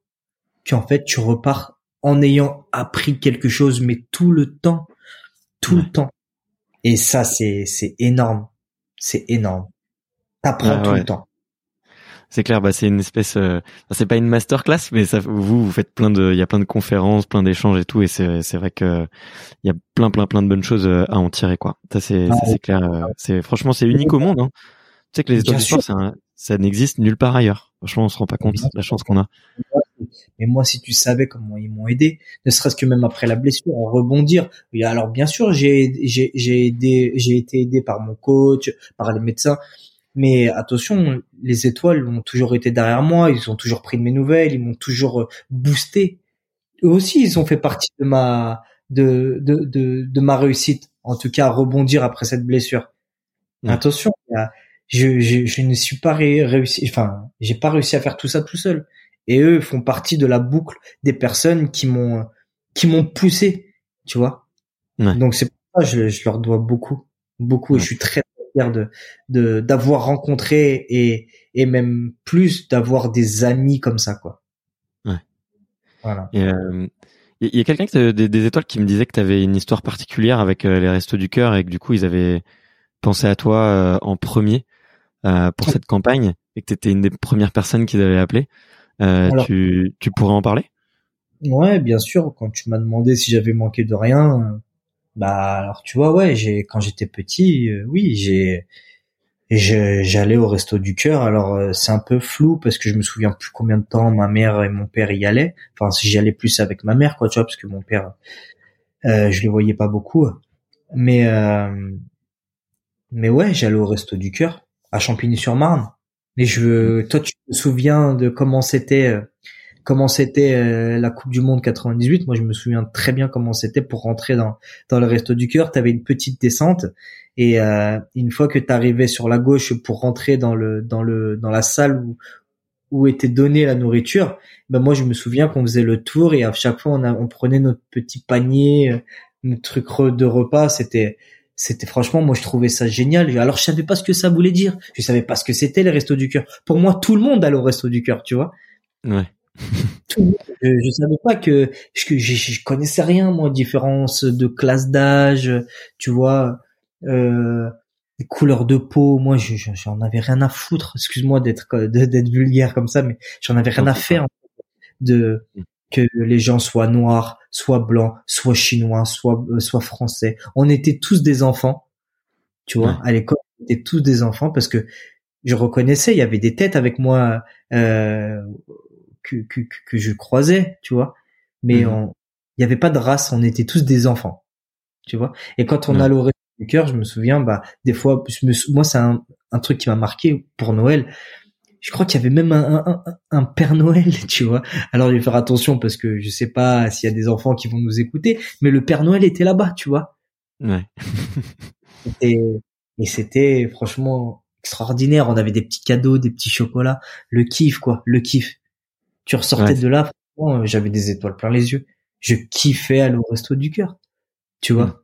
qu'en fait tu repars en ayant appris quelque chose, mais tout le temps, tout Ouais. le temps. Et ça, c'est c'est énorme, c'est énorme. T'apprends Ouais, tout ouais. le temps. C'est clair. Bah, c'est une espèce, euh, c'est pas une masterclass, mais ça, vous, vous faites plein de, il y a plein de conférences, plein d'échanges et tout, et c'est, c'est vrai que il y a plein, plein, plein de bonnes choses euh, à en tirer, quoi. Ça, c'est, c'est clair. Euh, c'est, franchement, c'est unique au monde. Hein. Tu sais que les étoiles du sport, ça, ça n'existe nulle part ailleurs. Franchement, on se rend pas compte de la chance qu'on a. Mais moi, si tu savais comment ils m'ont aidé, ne serait-ce que même après la blessure, à rebondir. Alors, bien sûr, j'ai, j'ai, j'ai aidé, j'ai été aidé par mon coach, par les médecins, mais attention, les étoiles ont toujours été derrière moi, ils ont toujours pris de mes nouvelles, ils m'ont toujours euh, boosté. Eux aussi, ils ont fait partie de ma de de de, de ma réussite, en tout cas à rebondir après cette blessure. Attention, je, je, je ne suis pas réussi, enfin, j'ai pas réussi à faire tout ça tout seul. Et eux font partie de la boucle des personnes qui m'ont qui m'ont poussé, tu vois. Donc c'est pour ça que je, je leur dois beaucoup, beaucoup. Et je suis très de d'avoir rencontré et et même plus d'avoir des amis comme ça quoi. Ouais. Voilà. il euh, y a quelqu'un des, des, étoiles qui me disait que tu avais une histoire particulière avec euh, les Restos du Cœur et que du coup ils avaient pensé à toi euh, en premier pour cette campagne et que tu étais une des premières personnes qu'ils avaient appelé. tu, tu pourrais en parler? Ouais, bien sûr. Quand tu m'as demandé si j'avais manqué de rien, bah alors tu vois ouais, j'ai quand j'étais petit, euh, oui, j'ai j'allais au resto du cœur. Alors euh, c'est un peu flou parce que je me souviens plus combien de temps ma mère et mon père y allaient. Enfin si j'y allais plus avec ma mère quoi, tu vois, parce que mon père euh, je le voyais pas beaucoup. Mais euh, mais ouais, j'allais au resto du cœur à Champigny-sur-Marne. Mais je toi tu te souviens de comment c'était comment c'était euh, la Coupe du Monde 98. Moi, je me souviens très bien comment c'était pour rentrer dans dans le resto du cœur. Tu avais une petite descente et euh, une fois que tu arrivais sur la gauche pour rentrer dans le dans le dans la salle où où était donnée la nourriture, ben moi je me souviens qu'on faisait le tour et à chaque fois on, on prenait notre petit panier, euh, notre truc de repas. C'était c'était franchement moi je trouvais ça génial alors je savais pas ce que ça voulait dire je savais pas ce que c'était les restos du cœur pour moi tout le monde allait au resto du cœur tu vois ouais je, je savais pas que je, je, connaissais rien moi différence de classe d'âge tu vois euh, les couleurs de peau. Moi j'en avais rien à foutre excuse-moi d'être d'être vulgaire comme ça mais j'en avais rien à faire de mm. que les gens soient noirs soit blancs soit chinois soit euh, soit français. On était tous des enfants tu vois à l'école on était tous des enfants parce que je reconnaissais il y avait des têtes avec moi euh, que, que, je croisais, tu vois. Mais mhm. il n'y avait pas de race, on était tous des enfants, tu vois. Et quand on a au du cœur, je me souviens, bah des fois, moi c'est un, un truc qui m'a marqué pour Noël. Je crois qu'il y avait même un, un, un, Père Noël, tu vois. Alors, je vais faire attention parce que je sais pas s'il y a des enfants qui vont nous écouter, mais le Père Noël était là-bas, tu vois. Ouais. et, et c'était franchement extraordinaire. On avait des petits cadeaux, des petits chocolats, le kiff, quoi, le kiff. Tu ressortais de là, j'avais des étoiles plein les yeux. Je kiffais aller au resto du cœur. Tu vois.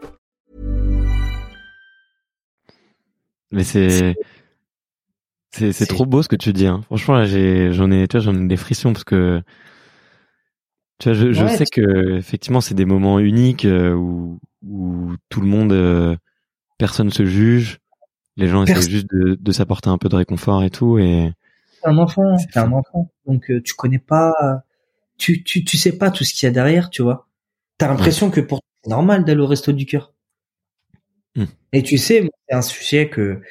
Mais c'est c'est c'est trop beau ce que tu dis hein. Franchement là j'ai j'en ai tu vois j'en ai des frissons parce que tu vois, je, je sais que effectivement c'est des moments uniques euh, où, où tout le monde, euh, personne se juge, les gens essaient juste de, de s'apporter un peu de réconfort et tout. Et t'es un enfant, t'es un enfant, donc euh, tu connais pas, tu tu tu sais pas tout ce qu'il y a derrière, tu vois. T'as l'impression que pour c'est normal d'aller au resto du cœur. Hmm. Et tu sais, c'est un sujet que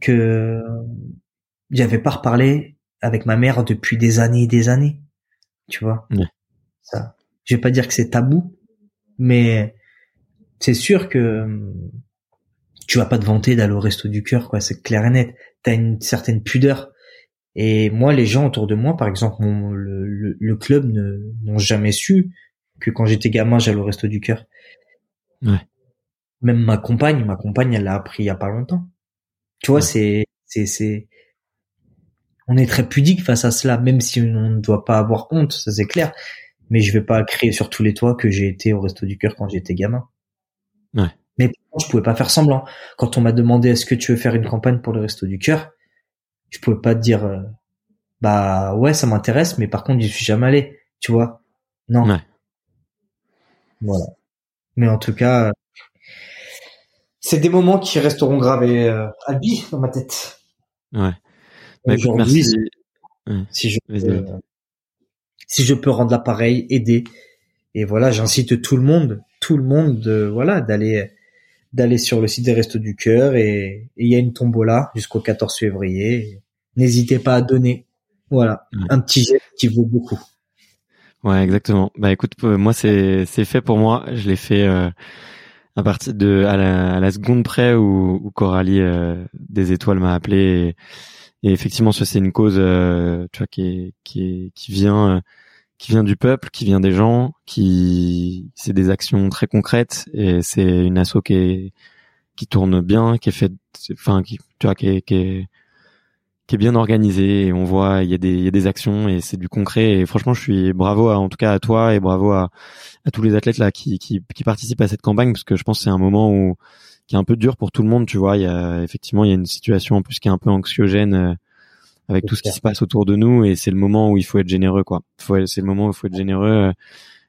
que j'avais pas reparlé avec ma mère depuis des années et des années, tu vois. Ça. Je vais pas dire que c'est tabou, mais c'est sûr que hum, tu vas pas te vanter d'aller au resto du cœur, quoi. C'est clair et net. T'as une certaine pudeur. Et moi, les gens autour de moi, par exemple, le, le, club n'ont jamais su que quand j'étais gamin, j'allais au resto du cœur. Ouais. Même ma compagne, ma compagne, elle l'a appris il y a pas longtemps. Tu vois, c'est c'est c'est on est très pudique face à cela, même si on ne doit pas avoir honte, ça c'est clair. Mais je vais pas crier sur tous les toits que j'ai été au resto du cœur quand j'étais gamin. Ouais. Mais je pouvais pas faire semblant. Quand on m'a demandé est-ce que tu veux faire une campagne pour le resto du cœur, je pouvais pas te dire euh, bah ouais ça m'intéresse, mais par contre je suis jamais allé, tu vois? Non. Ouais. Voilà. Mais en tout cas, c'est des moments qui resteront gravés euh, à vie dans ma tête. Ouais. Bah, écoute, merci. si je euh, si je peux rendre l'appareil, aider. Et voilà, j'incite tout le monde, tout le monde, de, voilà, d'aller d'aller sur le site des Restos du Cœur et il y a une tombola jusqu'au 14 février. N'hésitez pas à donner. Voilà, Ouais. un petit geste qui vaut beaucoup. Ouais, exactement. Bah écoute, euh, moi c'est c'est fait pour moi. Je l'ai fait euh, à partir de à la, à la seconde près où, où Coralie euh, des étoiles m'a appelé et, effectivement ça c'est une cause euh, tu vois qui est, qui est, qui vient euh, qui vient du peuple, qui vient des gens, qui c'est des actions très concrètes et c'est une asso qui est qui tourne bien, qui est faite enfin qui tu vois qui est, qui est qui est bien organisé et on voit il y a des il y a des actions et c'est du concret et franchement je suis bravo à, en tout cas à toi et bravo à, à tous les athlètes là qui, qui qui participent à cette campagne parce que je pense que c'est un moment où qui est un peu dur pour tout le monde tu vois. Il y a effectivement il y a une situation en plus qui est un peu anxiogène euh, avec tout ce qui se passe autour de nous et c'est le moment où il faut être généreux quoi. C'est le moment où il faut être généreux Euh,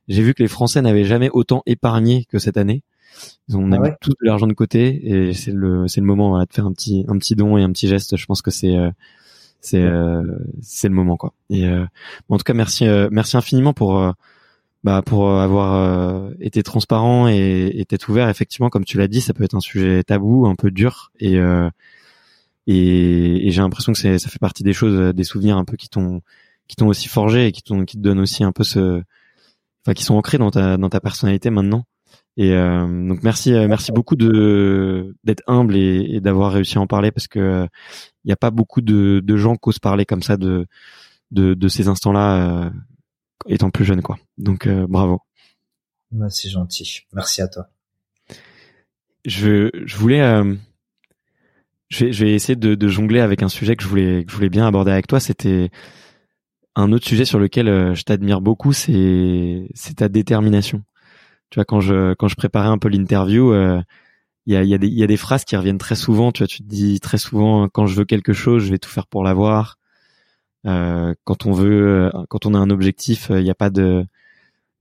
j'ai vu que les Français n'avaient jamais autant épargné que cette année ils ont Ah mis ouais tout de l'argent de côté et c'est le c'est le moment voilà, de faire un petit un petit don et un petit geste. Je pense que c'est euh, c'est euh, c'est le moment quoi. Et euh, en tout cas merci merci infiniment pour bah pour avoir euh, été transparent et, et t'être ouvert. Effectivement comme tu l'as dit ça peut être un sujet tabou un peu dur et euh, et, et j'ai l'impression que ça fait partie des choses des souvenirs un peu qui t'ont qui t'ont aussi forgé et qui t'ont qui te donnent aussi un peu ce enfin qui sont ancrés dans ta dans ta personnalité maintenant et euh, donc merci euh, merci beaucoup de d'être humble et, et d'avoir réussi à en parler parce que il n'y a pas beaucoup de, de gens qui osent parler comme ça de de, de ces instants-là euh, étant plus jeune quoi. Donc euh, bravo. Bah, c'est gentil. Merci à toi. Je je voulais euh, je vais je vais essayer de, de jongler avec un sujet que je voulais que je voulais bien aborder avec toi. C'était un autre sujet sur lequel euh, je t'admire beaucoup, c'est c'est ta détermination. Tu vois quand je quand je préparais un peu l'interview. euh, il y a, y, a y a des phrases qui reviennent très souvent. Tu vois, tu te dis très souvent quand je veux quelque chose, je vais tout faire pour l'avoir. Euh, quand on veut, euh, quand on a un objectif, euh, il n'y a pas de,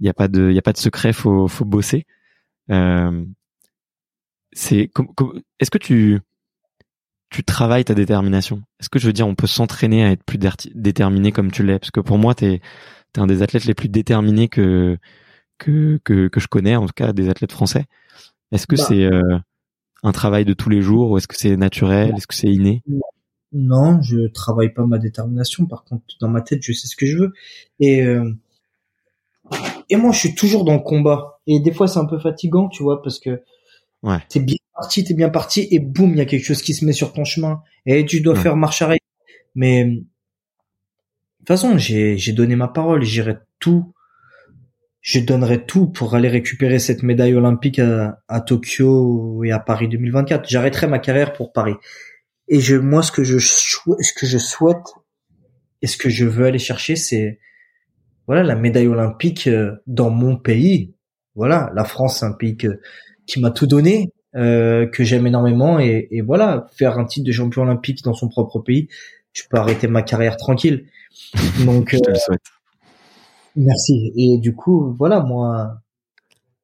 il y a pas de, il y a pas de secret. Faut, faut bosser. Euh, c'est, est-ce que tu, tu travailles ta détermination? Est-ce que je veux dire, on peut s'entraîner à être plus déterminé comme tu l'es? Parce que pour moi, t'es, t'es un des athlètes les plus déterminés que, que, que, que je connais, en tout cas des athlètes français. Est-ce que Bah. c'est euh, un travail de tous les jours ou est-ce que c'est naturel? Est-ce que c'est inné? Non, je travaille pas ma détermination. Par contre, dans ma tête, je sais ce que je veux. Et euh, et moi, je suis toujours dans le combat. Et des fois, c'est un peu fatigant, tu vois, parce que Ouais. t'es bien parti, t'es bien parti, et boum, il y a quelque chose qui se met sur ton chemin. Et tu dois Ouais. faire marche arrière. Mais de toute façon, j'ai j'ai donné ma parole. J'irai tout. Je donnerai tout pour aller récupérer cette médaille olympique à, à Tokyo et à Paris 2024. J'arrêterai ma carrière pour Paris. Et je, moi, ce que je, ce que je souhaite et ce que je veux aller chercher, c'est, voilà, la médaille olympique euh, dans mon pays. Voilà, la France, c'est un pays que, qui m'a tout donné, euh, que j'aime énormément, et, et voilà, faire un titre de champion olympique dans son propre pays, je peux arrêter ma carrière tranquille. Donc, Je te euh, le souhaite. Merci. Et du coup, voilà, moi,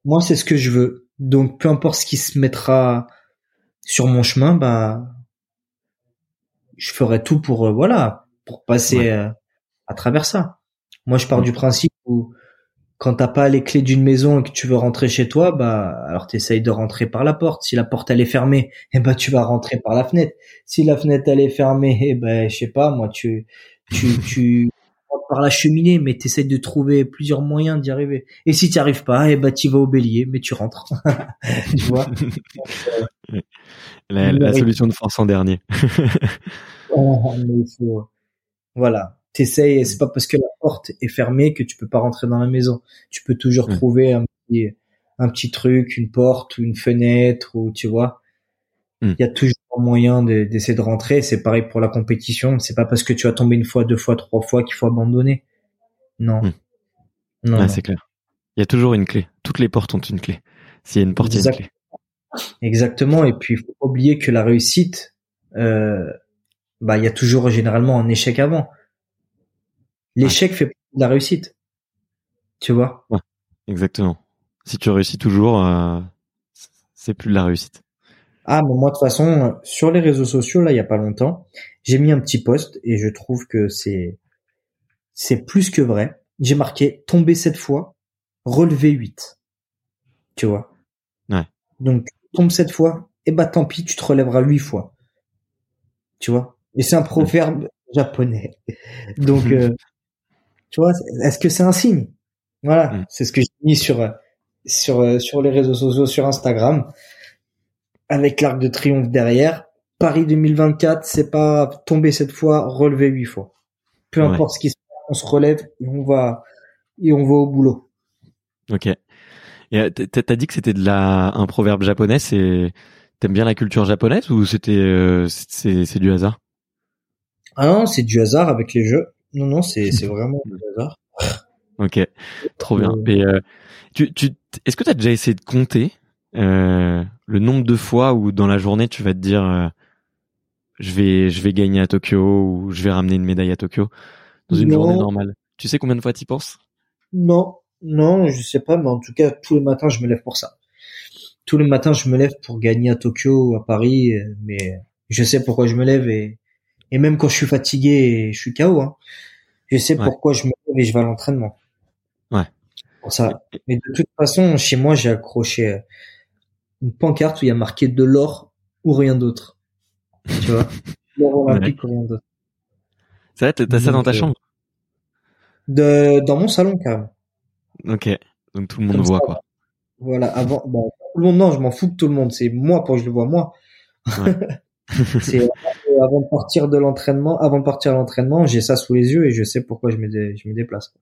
moi, c'est ce que je veux. Donc, peu importe ce qui se mettra sur mon chemin, bah, je ferai tout pour, euh, voilà, pour passer Ouais. euh, à travers ça. Moi, je pars du principe où quand t'as pas les clés d'une maison et que tu veux rentrer chez toi, bah, alors t'essayes de rentrer par la porte. Si la porte elle est fermée, eh ben tu vas rentrer par la fenêtre. Si la fenêtre elle est fermée, eh ben je sais pas, moi tu tu tu par la cheminée, mais t'essayes de trouver plusieurs moyens d'y arriver. Et si t'y arrives pas, eh ben tu vas au bélier, mais tu rentres. tu vois. La, la solution de force en dernier. Mais il faut- Voilà. T'essayes, c'est pas parce que la porte est fermée que tu peux pas rentrer dans la maison. Tu peux toujours Mm. trouver un petit, un petit truc, une porte ou une fenêtre ou tu vois. Mm. Il y a toujours moyen de- d'essayer de rentrer. C'est pareil pour la compétition. C'est pas parce que tu as tombé une fois, deux fois, trois fois qu'il faut abandonner. Non. Hmm. Non, Ouais, c'est clair. Il y a toujours une clé. Toutes les portes ont une clé. S'il y a une porte, il y a une clé. Exactement. Et puis, il faut pas oublier que la réussite, euh, bah, il y a toujours généralement un échec avant. L'échec fait partie de la réussite. Tu vois? Exactement. Si tu réussis toujours, euh, c'est plus de la réussite. Ah, mais moi, de toute façon, sur les réseaux sociaux, là, il y a pas longtemps, j'ai mis un petit post et je trouve que c'est, c'est plus que vrai. J'ai marqué tomber cette fois, relever 8. Tu vois? Ouais. Donc, tombe cette fois, et bah, tant pis, tu te relèveras huit fois. Tu vois? Et c'est un proverbe japonais. Donc, euh, tu vois, est-ce que c'est un signe? Voilà. Mm. C'est ce que j'ai mis sur, sur, euh, sur les réseaux sociaux, sur Instagram avec l'arc de triomphe derrière. Paris 2024, c'est pas tomber cette fois, relever huit fois. Peu Ouais. importe ce qui se passe, on se relève et on va et on va au boulot. Ok. Et euh, t'as dit que c'était de la un proverbe japonais. C'est t'aimes bien la culture japonaise ou c'était euh, c'est c'est du hasard? Ah non, c'est du hasard avec les jeux. Non non, c'est c'est vraiment du hasard. Ok, trop bien. Euh, Et euh, tu tu est-ce que t'as déjà essayé de compter? Euh, le nombre de fois où dans la journée tu vas te dire euh, je vais je vais gagner à Tokyo ou je vais ramener une médaille à Tokyo dans une Non. journée normale. Tu sais combien de fois t'y penses? Non, non, je sais pas, mais en tout cas, tous les matins, je me lève pour ça. Tous les matins, je me lève pour gagner à Tokyo ou à Paris, euh, mais je sais pourquoi je me lève et, et même quand je suis fatigué et je suis KO, hein, je sais Ouais. pourquoi je me lève et je vais à l'entraînement. Ouais. Pour ça. Mais de toute façon, chez moi, j'ai accroché une pancarte où il y a marqué de l'or ou rien d'autre. Tu vois? L'or olympique ou rien d'autre. C'est vrai, t'as ça dans ta Donc, euh, chambre De, dans mon salon, carrément. Ok, donc tout le monde Comme voit ça. quoi. Voilà, avant, bah, tout le monde, non, je m'en fous que tout le monde. C'est moi pour que je le vois moi. Ouais. c'est euh, avant de partir de l'entraînement, avant de partir à l'entraînement, j'ai ça sous les yeux et je sais pourquoi je me, dé- je me déplace.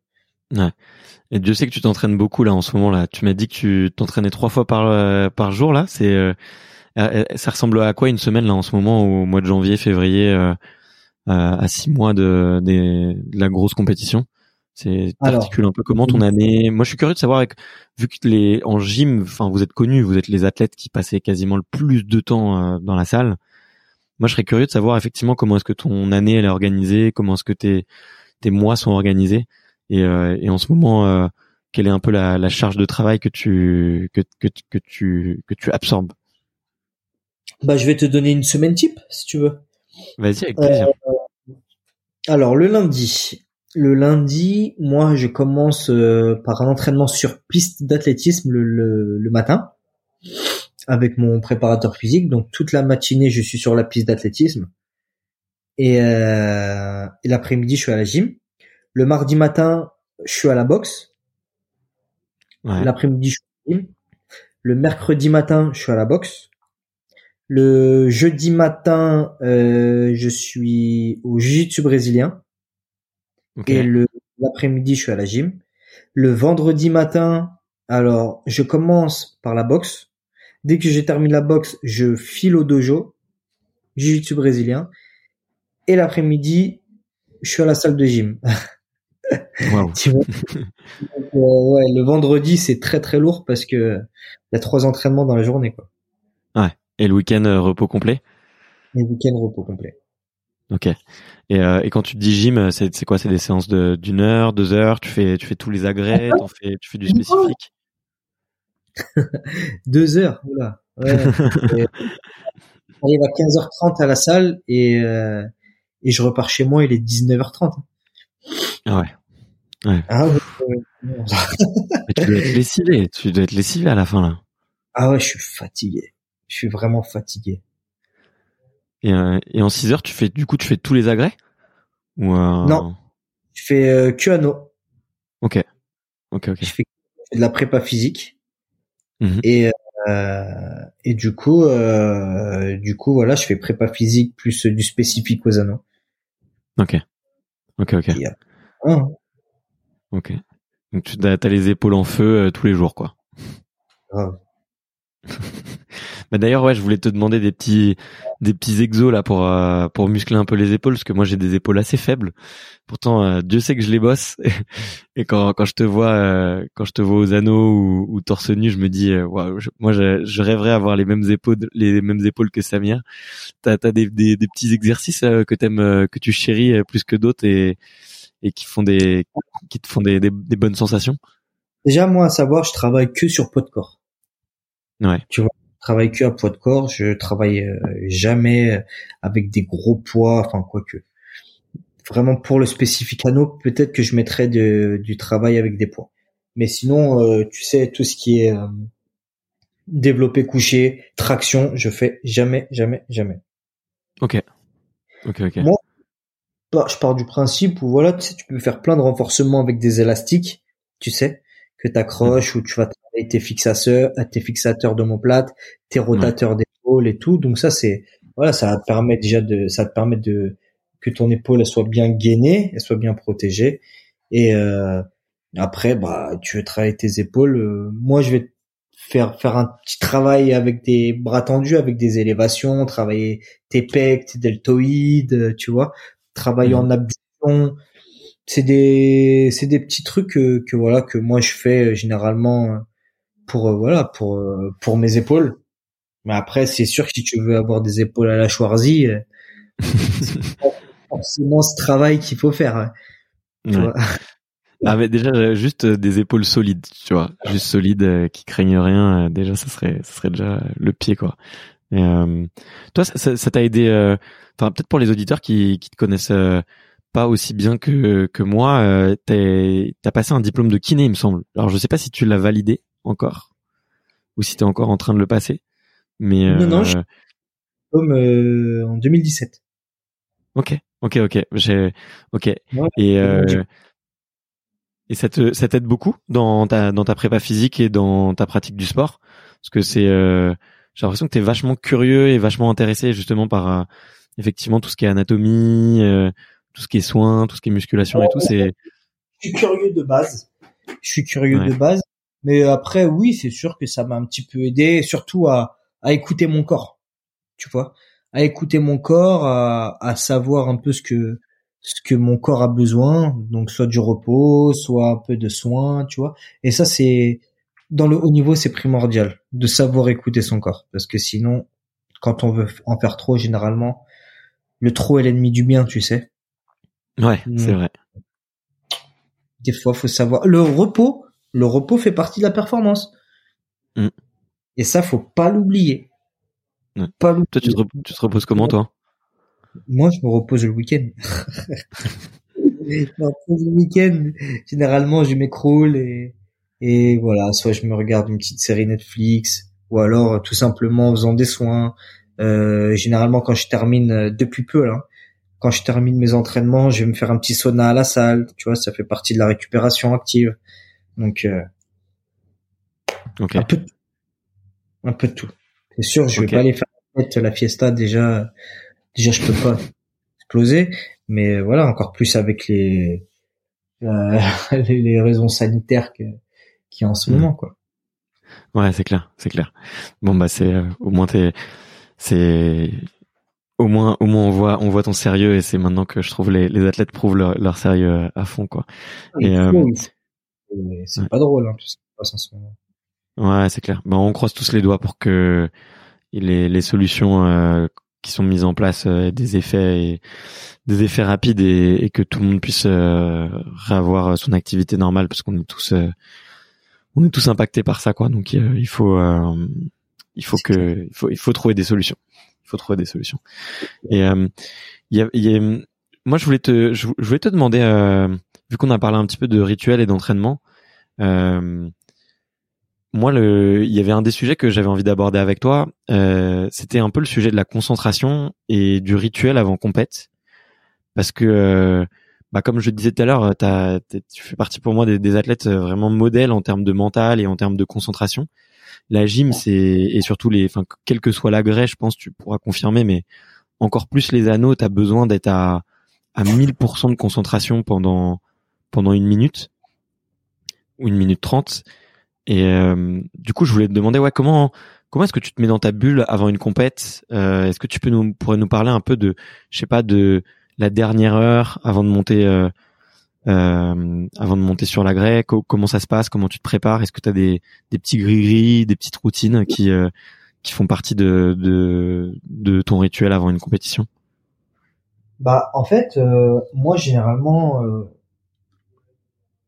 Et Dieu sait que tu t'entraînes beaucoup là en ce moment là. Tu m'as dit que tu t'entraînais trois fois par euh, par jour là. C'est euh, euh, ça ressemble à quoi une semaine là en ce moment au mois de janvier, février, euh, euh, à six mois de, de la grosse compétition? C'est Alors, t'articules un peu comment ton année? Moi, je suis curieux de savoir avec, vu que les en gym, enfin vous êtes connus, vous êtes les athlètes qui passaient quasiment le plus de temps euh, dans la salle. Moi, je serais curieux de savoir effectivement comment est-ce que ton année elle est organisée, comment est-ce que tes tes mois sont organisés et, euh, et en ce moment euh, quelle est un peu la, la charge de travail que tu que, que, que tu que tu absorbes? Bah, je vais te donner une semaine type, si tu veux. Vas-y avec plaisir. Alors, le lundi. Le lundi, moi, je commence euh, par un entraînement sur piste d'athlétisme le, le, le matin avec mon préparateur physique. Donc, toute la matinée, je suis sur la piste d'athlétisme. Et, euh, et l'après-midi, je suis à la gym. Le mardi matin, je suis à la boxe. Ouais. L'après-midi, je suis à la gym. Le mercredi matin, je suis à la boxe. Le jeudi matin, euh, je suis au jiu-jitsu brésilien. Et le l'après-midi, je suis à la gym. Le vendredi matin, alors je commence par la boxe. Dès que j'ai terminé la boxe, je file au dojo, jiu-jitsu brésilien. Et l'après-midi, je suis à la salle de gym. Donc, euh, ouais, le vendredi, c'est très très lourd parce que il y a trois entraînements dans la journée, quoi. Et le week-end euh, repos complet? Et le week-end repos complet. Ok. Et, euh, et quand tu te dis gym, c'est quoi? C'est des séances de d'une heure, deux heures? Tu fais tu fais tous les agrès, fais tu fais du spécifique? Deux heures, oula. Ouais. Et J'arrive à 15h30 à la salle et, et je repars chez moi, il est 19h30. Ah ouais. Ah ouais, ouais, ouais. Mais tu dois être lessivé. Tu dois être lessivé à la fin là. Ah ouais, je suis fatigué. Je suis vraiment fatigué. Et, euh, et en 6 heures, tu fais du coup tu fais tous les agrès? Ou euh... Non. Je fais euh, que anneau. Ok. Ok ok. Je fais de la prépa physique. Mhm. Et euh, et du coup du coup voilà, je fais prépa physique plus du spécifique aux anneaux. Ok. Ok ok. Et, euh, Ok. Donc tu as, les épaules en feu euh, tous les jours quoi. grave. Bah d'ailleurs ouais, je voulais te demander des petits des petits exos là pour euh, pour muscler un peu les épaules parce que moi j'ai des épaules assez faibles. Pourtant euh, Dieu sait que je les bosse et quand quand je te vois euh, quand je te vois aux anneaux ou, ou torse nu, je me dis wow, moi je, je, rêverais avoir les mêmes épaules les mêmes épaules que Samir. T'as as des, des, des petits exercices que t'aimes que tu chéris plus que d'autres et et qui font des qui te font des, des, des bonnes sensations? Déjà moi à savoir, je travaille que sur poids de corps. Ouais. Tu vois, je travaille que à poids de corps. Je travaille euh, jamais avec des gros poids, enfin quoi que. Vraiment pour le spécifique anneau, peut-être que je mettrais de, du travail avec des poids. Mais sinon, euh, tu sais, tout ce qui est euh, développé couché, traction, je fais jamais, jamais, jamais. Ok. Ok, ok. Moi, bah, je pars du principe où voilà, tu sais, tu peux faire plein de renforcements avec des élastiques, tu sais, que tu accroches, où tu vas tes fixateurs, tes fixateurs d'omoplate, tes rotateurs d'épaule et tout. Donc ça c'est voilà, ça te permet déjà de ça te permet de que ton épaule elle soit bien gainée, elle soit bien protégée et euh, après bah tu veux travailler tes épaules. Euh, moi je vais faire faire un petit travail avec des bras tendus, avec des élévations, travailler tes pecs, tes deltoïdes, tu vois, travailler en abduction. C'est des c'est des petits trucs que, que voilà que moi je fais euh, généralement pour euh, voilà pour euh, pour mes épaules. Mais après, c'est sûr que si tu veux avoir des épaules à la Schwarzy, euh, c'est forcément ce travail qu'il faut faire. Hein. Vois ah mais déjà juste des épaules solides, tu vois, juste solides qui craignent rien. déjà, ça serait ça serait déjà le pied quoi. Et, euh, toi, ça t'a aidé. Enfin, peut-être pour les auditeurs qui qui te connaissent pas aussi bien que que moi, t'as passé un diplôme de kiné, il me semble. Alors, je sais pas si tu l'as validé encore ou si tu es encore en train de le passer. Mais non, non, je... comme euh, en 2017. Ok, ok, ok. J'ai, ok. et euh, et ça te ça t'aide beaucoup dans ta dans ta prépa physique et dans ta pratique du sport? Parce que c'est euh, j'ai l'impression que tu es vachement curieux et vachement intéressé justement par euh, effectivement tout ce qui est anatomie, euh, tout ce qui est soins, tout ce qui est musculation et tout. C'est je suis curieux de base. Je suis curieux de base mais après, oui, c'est sûr que ça m'a un petit peu aidé, surtout à, à écouter mon corps, tu vois, à écouter mon corps, à, à savoir un peu ce que ce que mon corps a besoin, donc soit du repos, soit un peu de soins, tu vois. Et ça, c'est dans le haut niveau, c'est primordial de savoir écouter son corps, parce que sinon, quand on veut en faire trop, généralement, le trop est l'ennemi du bien, tu sais. Ouais, c'est vrai. Des fois, faut savoir le repos le repos fait partie de la performance. Mm. Et ça, faut pas l'oublier. Pas toi, tu te, tu te, reposes comment, toi? Moi, je me repose le week-end. le week-end, généralement, je m'écroule et, et voilà, soit je me regarde une petite série Netflix, ou alors tout simplement en faisant des soins. Euh, généralement, quand je termine, euh, depuis peu, là, quand je termine mes entraînements, je vais me faire un petit sauna à la salle. Tu vois, ça fait partie de la récupération active. Donc, euh, un peu, de, un peu de tout. C'est sûr, je vais pas aller faire la fiesta déjà. Déjà, je peux pas exploser, mais voilà, encore plus avec les euh, les, raisons sanitaires que qui en ce hmm. moment, quoi. Ouais, c'est clair, c'est clair. Bon bah c'est euh, au moins t'es c'est au moins au moins on voit on voit ton sérieux et c'est maintenant que je trouve les, les athlètes prouvent leur, leur sérieux à fond quoi. Ah, et, euh, c'est pas drôle hein, tout ce qui passe en ce moment. Ouais, c'est clair. Ben, on croise tous les doigts pour que les, les solutions euh, qui sont mises en place euh, aient des effets et, des effets rapides et, et, que tout le monde puisse euh, réavoir son activité normale parce qu'on est tous euh, on est tous impactés par ça quoi. Donc il faut il faut que il faut il faut trouver des solutions. Il faut trouver des solutions. Et il y a, y a, moi je voulais te je voulais te demander vu qu'on a parlé un petit peu de rituel et d'entraînement, euh, moi, le, il y avait un des sujets que j'avais envie d'aborder avec toi. Euh, c'était un peu le sujet de la concentration et du rituel avant compète, parce que, euh, bah, comme je le disais tout à l'heure, tu fais partie pour moi des, athlètes vraiment modèles en termes de mental et en termes de concentration. La gym, c'est et surtout les, enfin, quel que soit l'agrès, je pense, tu pourras confirmer, mais encore plus les anneaux, tu as besoin d'être à à 1000% de concentration pendant pendant une minute ou une minute trente. Et euh, du coup, je voulais te demander, ouais, comment comment est-ce que tu te mets dans ta bulle avant une compète? Euh, Est-ce que tu peux nous pourrais nous parler un peu de, je sais pas, de la dernière heure avant de monter, euh, euh, avant de monter sur la grecque? Comment ça se passe? Comment tu te prépares? Est-ce que tu as des, des petits gris-gris, des petites routines qui euh, qui font partie de, de de ton rituel avant une compétition? Bah en fait, euh, moi généralement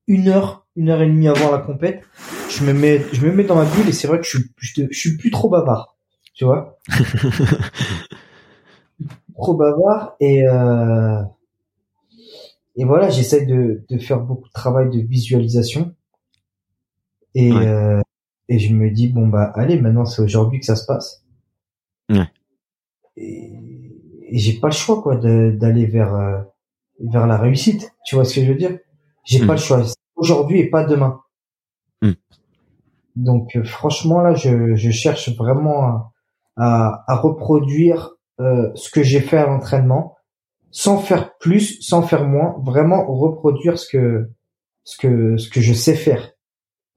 une heure, une heure et demie avant la compète, je me mets, je me mets dans ma bulle et c'est vrai que je suis, je, je suis plus trop bavard, tu vois. trop bavard et euh, et voilà, j'essaie de, de faire beaucoup de travail de visualisation et Ouais. euh, et je me dis bon bah allez maintenant c'est aujourd'hui que ça se passe. Ouais. Et, et j'ai pas le choix quoi d'aller vers euh, vers la réussite. Tu vois ce que je veux dire J'ai pas le choix. Aujourd'hui et pas demain. Mm. Donc euh, franchement là, je, je cherche vraiment à, à, à reproduire euh, ce que j'ai fait à l'entraînement, sans faire plus, sans faire moins, vraiment reproduire ce que ce que ce que je sais faire.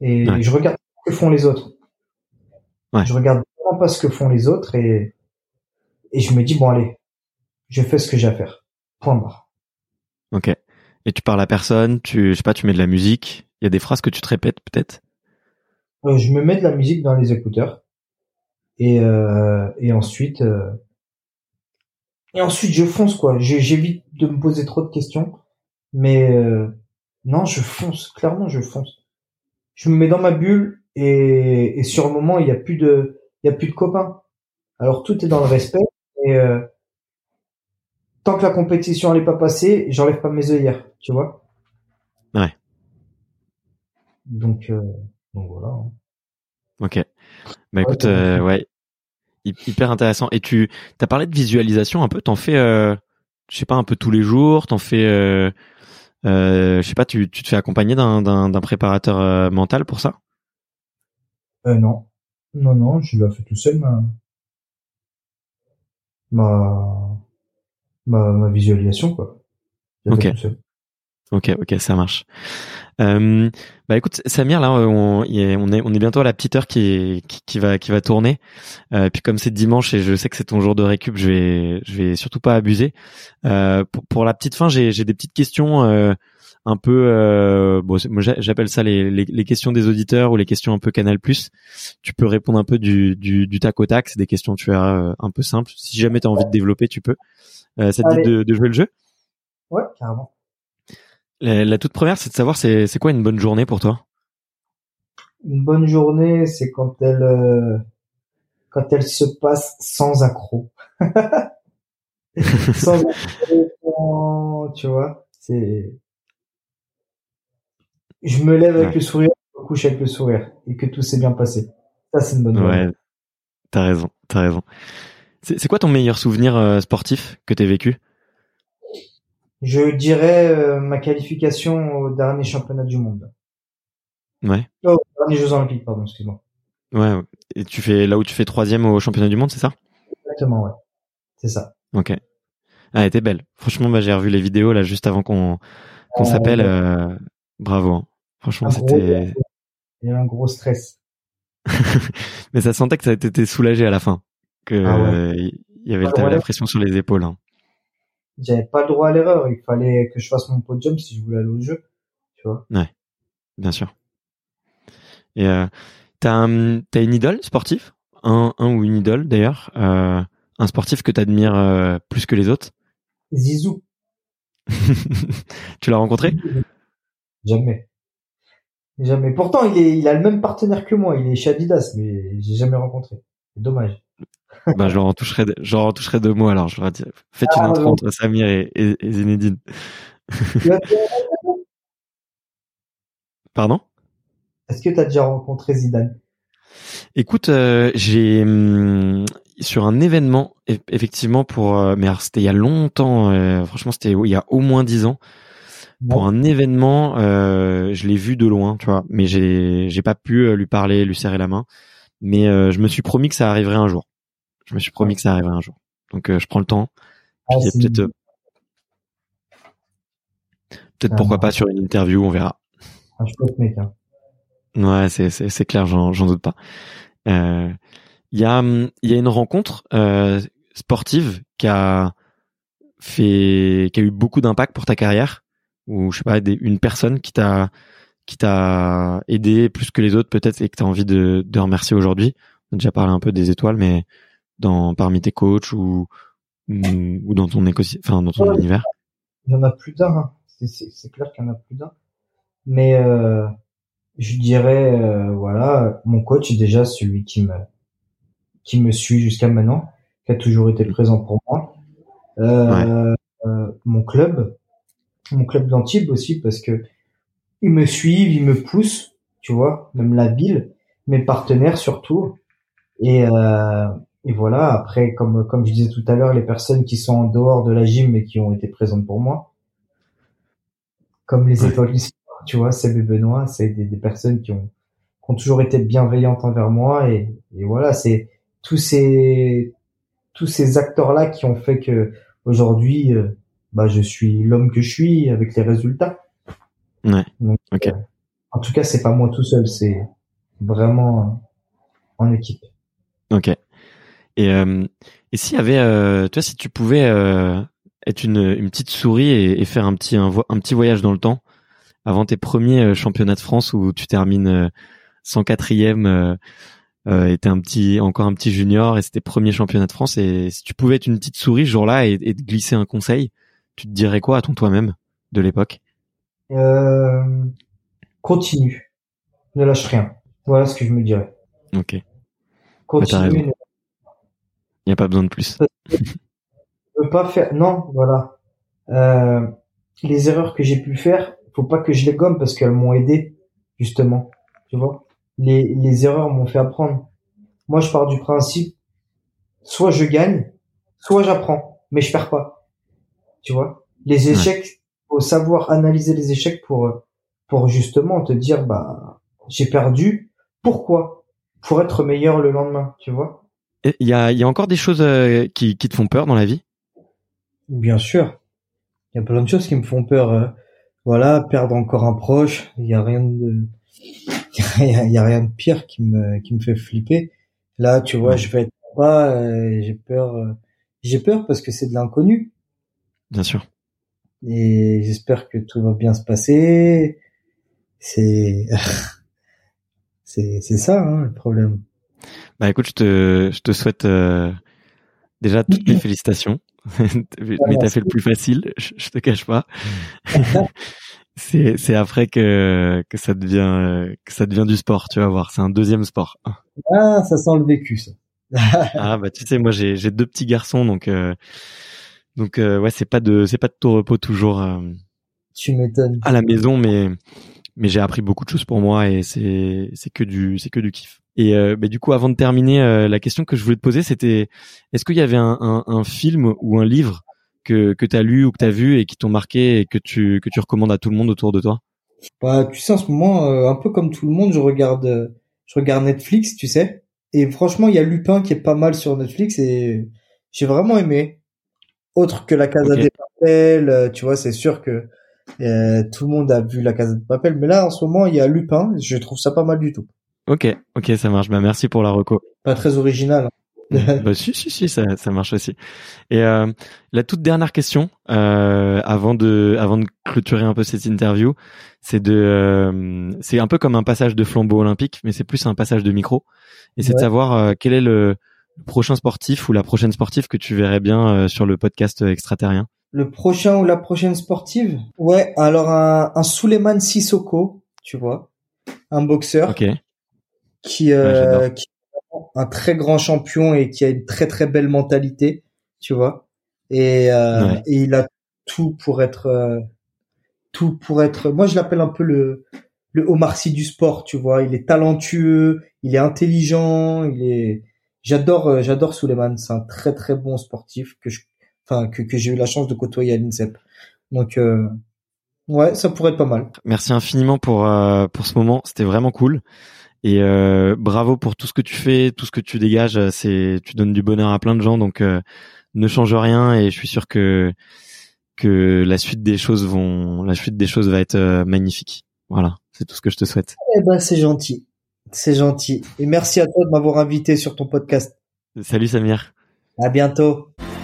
Et Ouais. je regarde ce que font les autres. Ouais. Je regarde vraiment pas ce que font les autres et et je me dis bon allez, je fais ce que j'ai à faire. Point barre. Et tu parles à personne, tu, je sais pas, tu mets de la musique. Il y a des phrases que tu te répètes peut-être? Euh, je me mets de la musique dans les écouteurs et euh, et ensuite euh, et ensuite je fonce quoi. J'évite de me poser trop de questions, mais euh, non, je fonce. Clairement, je fonce. Je me mets dans ma bulle et, et sur le moment, il y a plus de il y a plus de copains. Alors tout est dans le respect et tant que la compétition n'est pas passée, j'enlève pas mes œillères, tu vois. Ouais. Donc euh, donc voilà. hein. Ok. Bah écoute, Ouais, euh, ouais, Hy- hyper intéressant. Et tu, t'as parlé de visualisation un peu. T'en fais, euh, je sais pas, un peu tous les jours. T'en fais, euh, euh, je sais pas, tu, tu te fais accompagner d'un, préparateur euh, mental pour ça? Euh, non. Non, non, je l'ai fait tout seul, ma, ma, ma, ma visualisation, quoi. Ok. Ok, ok, ça marche. Euh, bah écoute, Samir, là, on, est, on est, on est bientôt à la petite heure qui, est- qui, qui va, qui va tourner. Euh, puis comme c'est dimanche et je sais que c'est ton jour de récup, je vais, je vais surtout pas abuser. Euh, pour, pour la petite fin, j'ai, j'ai des petites questions euh, un peu, euh, bon, j'appelle ça les, les, les questions des auditeurs ou les questions un peu Canal+. Tu peux répondre un peu du, du, du tac au tac. C'est des questions, tu as un peu simples. Si jamais tu as envie de développer, tu peux. Euh, ça te dit Allez. de, de jouer le jeu Ouais, carrément. la, la toute première, c'est de savoir c'est, c'est quoi une bonne journée pour toi? Une bonne journée, c'est quand elle, euh, quand elle se passe sans accroc. sans accroc, tu vois, c'est, je me lève avec Ouais. le sourire, je me couche avec le sourire, et que tout s'est bien passé. Ça, c'est une bonne journée. Ouais, t'as raison, t'as raison. C'est quoi ton meilleur souvenir euh, sportif que t'aies vécu? Je dirais euh, ma qualification au dernier championnat du monde. Ouais, Oh, aux derniers Jeux Olympiques, pardon, excuse-moi. ouais. ouais. Et tu fais là où tu fais troisième au championnat du monde, c'est ça? Exactement, ouais. C'est ça. Ok. Ah, elle était belle. Franchement, bah, j'ai revu les vidéos là juste avant qu'on qu'on Ah, s'appelle. euh, bravo. hein. Franchement, c'était. Il y a un gros stress. Mais ça sentait que ça t'étais soulagé à la fin, que Ah ouais. il y avait ouais. la pression sur les épaules. hein. J'avais pas le droit à l'erreur. Il fallait que je fasse mon podium si je voulais aller au jeu. Tu vois. Bien sûr. Et euh, t'as t'as une idole sportif, un un ou une idole d'ailleurs, euh, un sportif que t'admires euh, plus que les autres? Zizou. tu l'as rencontré? Jamais. Jamais. Pourtant, il est, il a le même partenaire que moi. Il est chez Adidas, mais j'ai jamais rencontré. C'est dommage. Bah, je leur en toucherai, deux mots alors. Je leur faites une Ah, intro entre Samir et, et, et Zinedine. Pardon? Est-ce que tu as déjà rencontré Zidane? Écoute, euh, j'ai hum, sur un événement eff- effectivement pour, euh, mais alors, c'était il y a longtemps. euh, franchement, c'était il y a au moins dix ans. Pour un événement, euh, je l'ai vu de loin, tu vois, mais j'ai j'ai pas pu lui parler, lui serrer la main. Mais je me suis promis que ça arriverait un jour. Je me suis promis que ça arriverait un jour. Donc euh, je prends le temps. Ah, peut-être euh, peut-être Ah, pourquoi non. pas sur une interview, on verra. chouette mec. Hein. Ouais, c'est clair, j'en j'en doute pas. Euh, Il y a, il y a une rencontre sportive qui a fait, qui a eu beaucoup d'impact pour ta carrière, ou je sais pas, une personne qui t'a qui t'a aidé plus que les autres peut-être et que tu as envie de, de remercier aujourd'hui. On a déjà parlé un peu des étoiles, mais dans parmi tes coachs ou ou, dans ton écosystème, enfin dans ton univers? Il y en a plus d'un. Hein. C'est clair qu'il y en a plus d'un. Mais euh, je dirais euh, voilà, mon coach est déjà celui qui me qui me suit jusqu'à maintenant, qui a toujours été présent pour moi. Euh, euh, mon club, mon club d'Antibes aussi parce que ils me suivent, ils me poussent, tu vois, même la ville, mes partenaires surtout. Et, euh, et voilà, après, comme, comme je disais tout à l'heure, les personnes qui sont en dehors de la gym mais qui ont été présentes pour moi, comme les étoiles tu vois, et Benoît, c'est des, des, personnes qui ont, qui ont toujours été bienveillantes envers moi et, et voilà, c'est tous ces tous ces acteurs là qui ont fait que aujourd'hui, euh, bah, je suis l'homme que je suis avec les résultats. Ouais. ok. Euh, en tout cas, c'est pas moi tout seul, c'est vraiment en équipe. Ok. Et, euh, et s'il y avait, euh, tu vois, si tu pouvais euh, être une, une petite souris et, et faire un petit un, un, petit voyage dans le temps avant tes premiers euh, championnats de France où tu termines 104e euh, euh, et t'es un petit encore un petit junior et c'était premier championnat de France et si tu pouvais être une petite souris ce jour-là et, et te glisser un conseil, tu te dirais quoi à ton toi-même de l'époque? Euh, Continue, ne lâche rien. Voilà ce que je me dirais. Ok. Continue. Il n'y a pas besoin de plus. ne pas faire. Non, voilà. Euh, les erreurs que j'ai pu faire, faut pas que je les gomme parce qu'elles m'ont aidé justement. Tu vois? Les, les erreurs m'ont fait apprendre. Moi, je pars du principe, soit je gagne, soit j'apprends, mais je perds pas. Tu vois? Les échecs, faut savoir analyser les échecs pour pour justement te dire bah j'ai perdu. Pourquoi? Pour être meilleur le lendemain. Tu vois? Il y a, y a encore des choses euh, qui, qui te font peur dans la vie? Bien sûr. Il y a plein de choses qui me font peur. Euh, voilà, perdre encore un proche. Il y a rien de, il y, a, rien de pire qui me, qui me fait flipper. Là, tu vois, je vais être pas, euh, j'ai peur, j'ai peur parce que c'est de l'inconnu. Bien sûr. Et j'espère que tout va bien se passer. C'est, c'est, c'est ça, hein, le problème. Bah écoute, je te, je te souhaite euh, déjà toutes mes félicitations. Mais t'as fait le plus facile, je, je te cache pas. c'est, c'est après que, que ça devient, que ça devient du sport, tu vas voir. C'est un deuxième sport. Ah, ça sent le vécu, ça. ah bah tu sais, moi j'ai, j'ai deux petits garçons, donc euh, donc euh, ouais, c'est pas de, c'est pas de tout repos toujours. Euh, tu m'étonnes. À la maison, mais mais j'ai appris beaucoup de choses pour moi et c'est c'est que du c'est que du kiff. Et euh, bah, du coup, avant de terminer, euh, la question que je voulais te poser, c'était est-ce qu'il y avait un, un, un, film ou un livre que que t'as lu ou que t'as vu et qui t'ont marqué et que tu que tu recommandes à tout le monde autour de toi? Bah, tu sais, en ce moment, euh, un peu comme tout le monde, je regarde je regarde Netflix, tu sais. Et franchement, il y a Lupin qui est pas mal sur Netflix et j'ai vraiment aimé. Autre que la Casa des Papel, tu vois, c'est sûr que euh, tout le monde a vu la Casa de Papel, mais là en ce moment il y a Lupin. Je trouve ça pas mal du tout. Ok, ok, ça marche. Bah merci pour la reco. Pas très original. Hein. bah si si si ça, ça marche aussi. Et euh, la toute dernière question euh, avant de avant de clôturer un peu cette interview, c'est de euh, c'est un peu comme un passage de flambeau olympique, mais c'est plus un passage de micro. Et c'est de savoir quel est le prochain sportif ou la prochaine sportive que tu verrais bien sur le podcast extraterrien. Le prochain ou la prochaine sportive? Ouais, alors un, un Suleiman Sissoko, tu vois, un boxeur qui, euh, qui est un très grand champion et qui a une très très belle mentalité, tu vois. Et, euh, et il a tout pour être euh, tout pour être. Moi, je l'appelle un peu le le Omar Sy du sport, tu vois. Il est talentueux, il est intelligent, il est. J'adore euh, j'adore Suleiman. C'est un très très bon sportif que je enfin que, que j'ai eu la chance de côtoyer à l'INSEP. Donc euh, ouais, ça pourrait être pas mal. Merci infiniment pour euh, pour ce moment, c'était vraiment cool. Et euh, bravo pour tout ce que tu fais, tout ce que tu dégages. C'est tu donnes du bonheur à plein de gens, donc euh, ne change rien. Et je suis sûr que que la suite des choses vont, la suite des choses va être euh, magnifique. Voilà, c'est tout ce que je te souhaite. Eh ben c'est gentil. C'est gentil. Et merci à toi de m'avoir invité sur ton podcast. Salut Samir. À bientôt.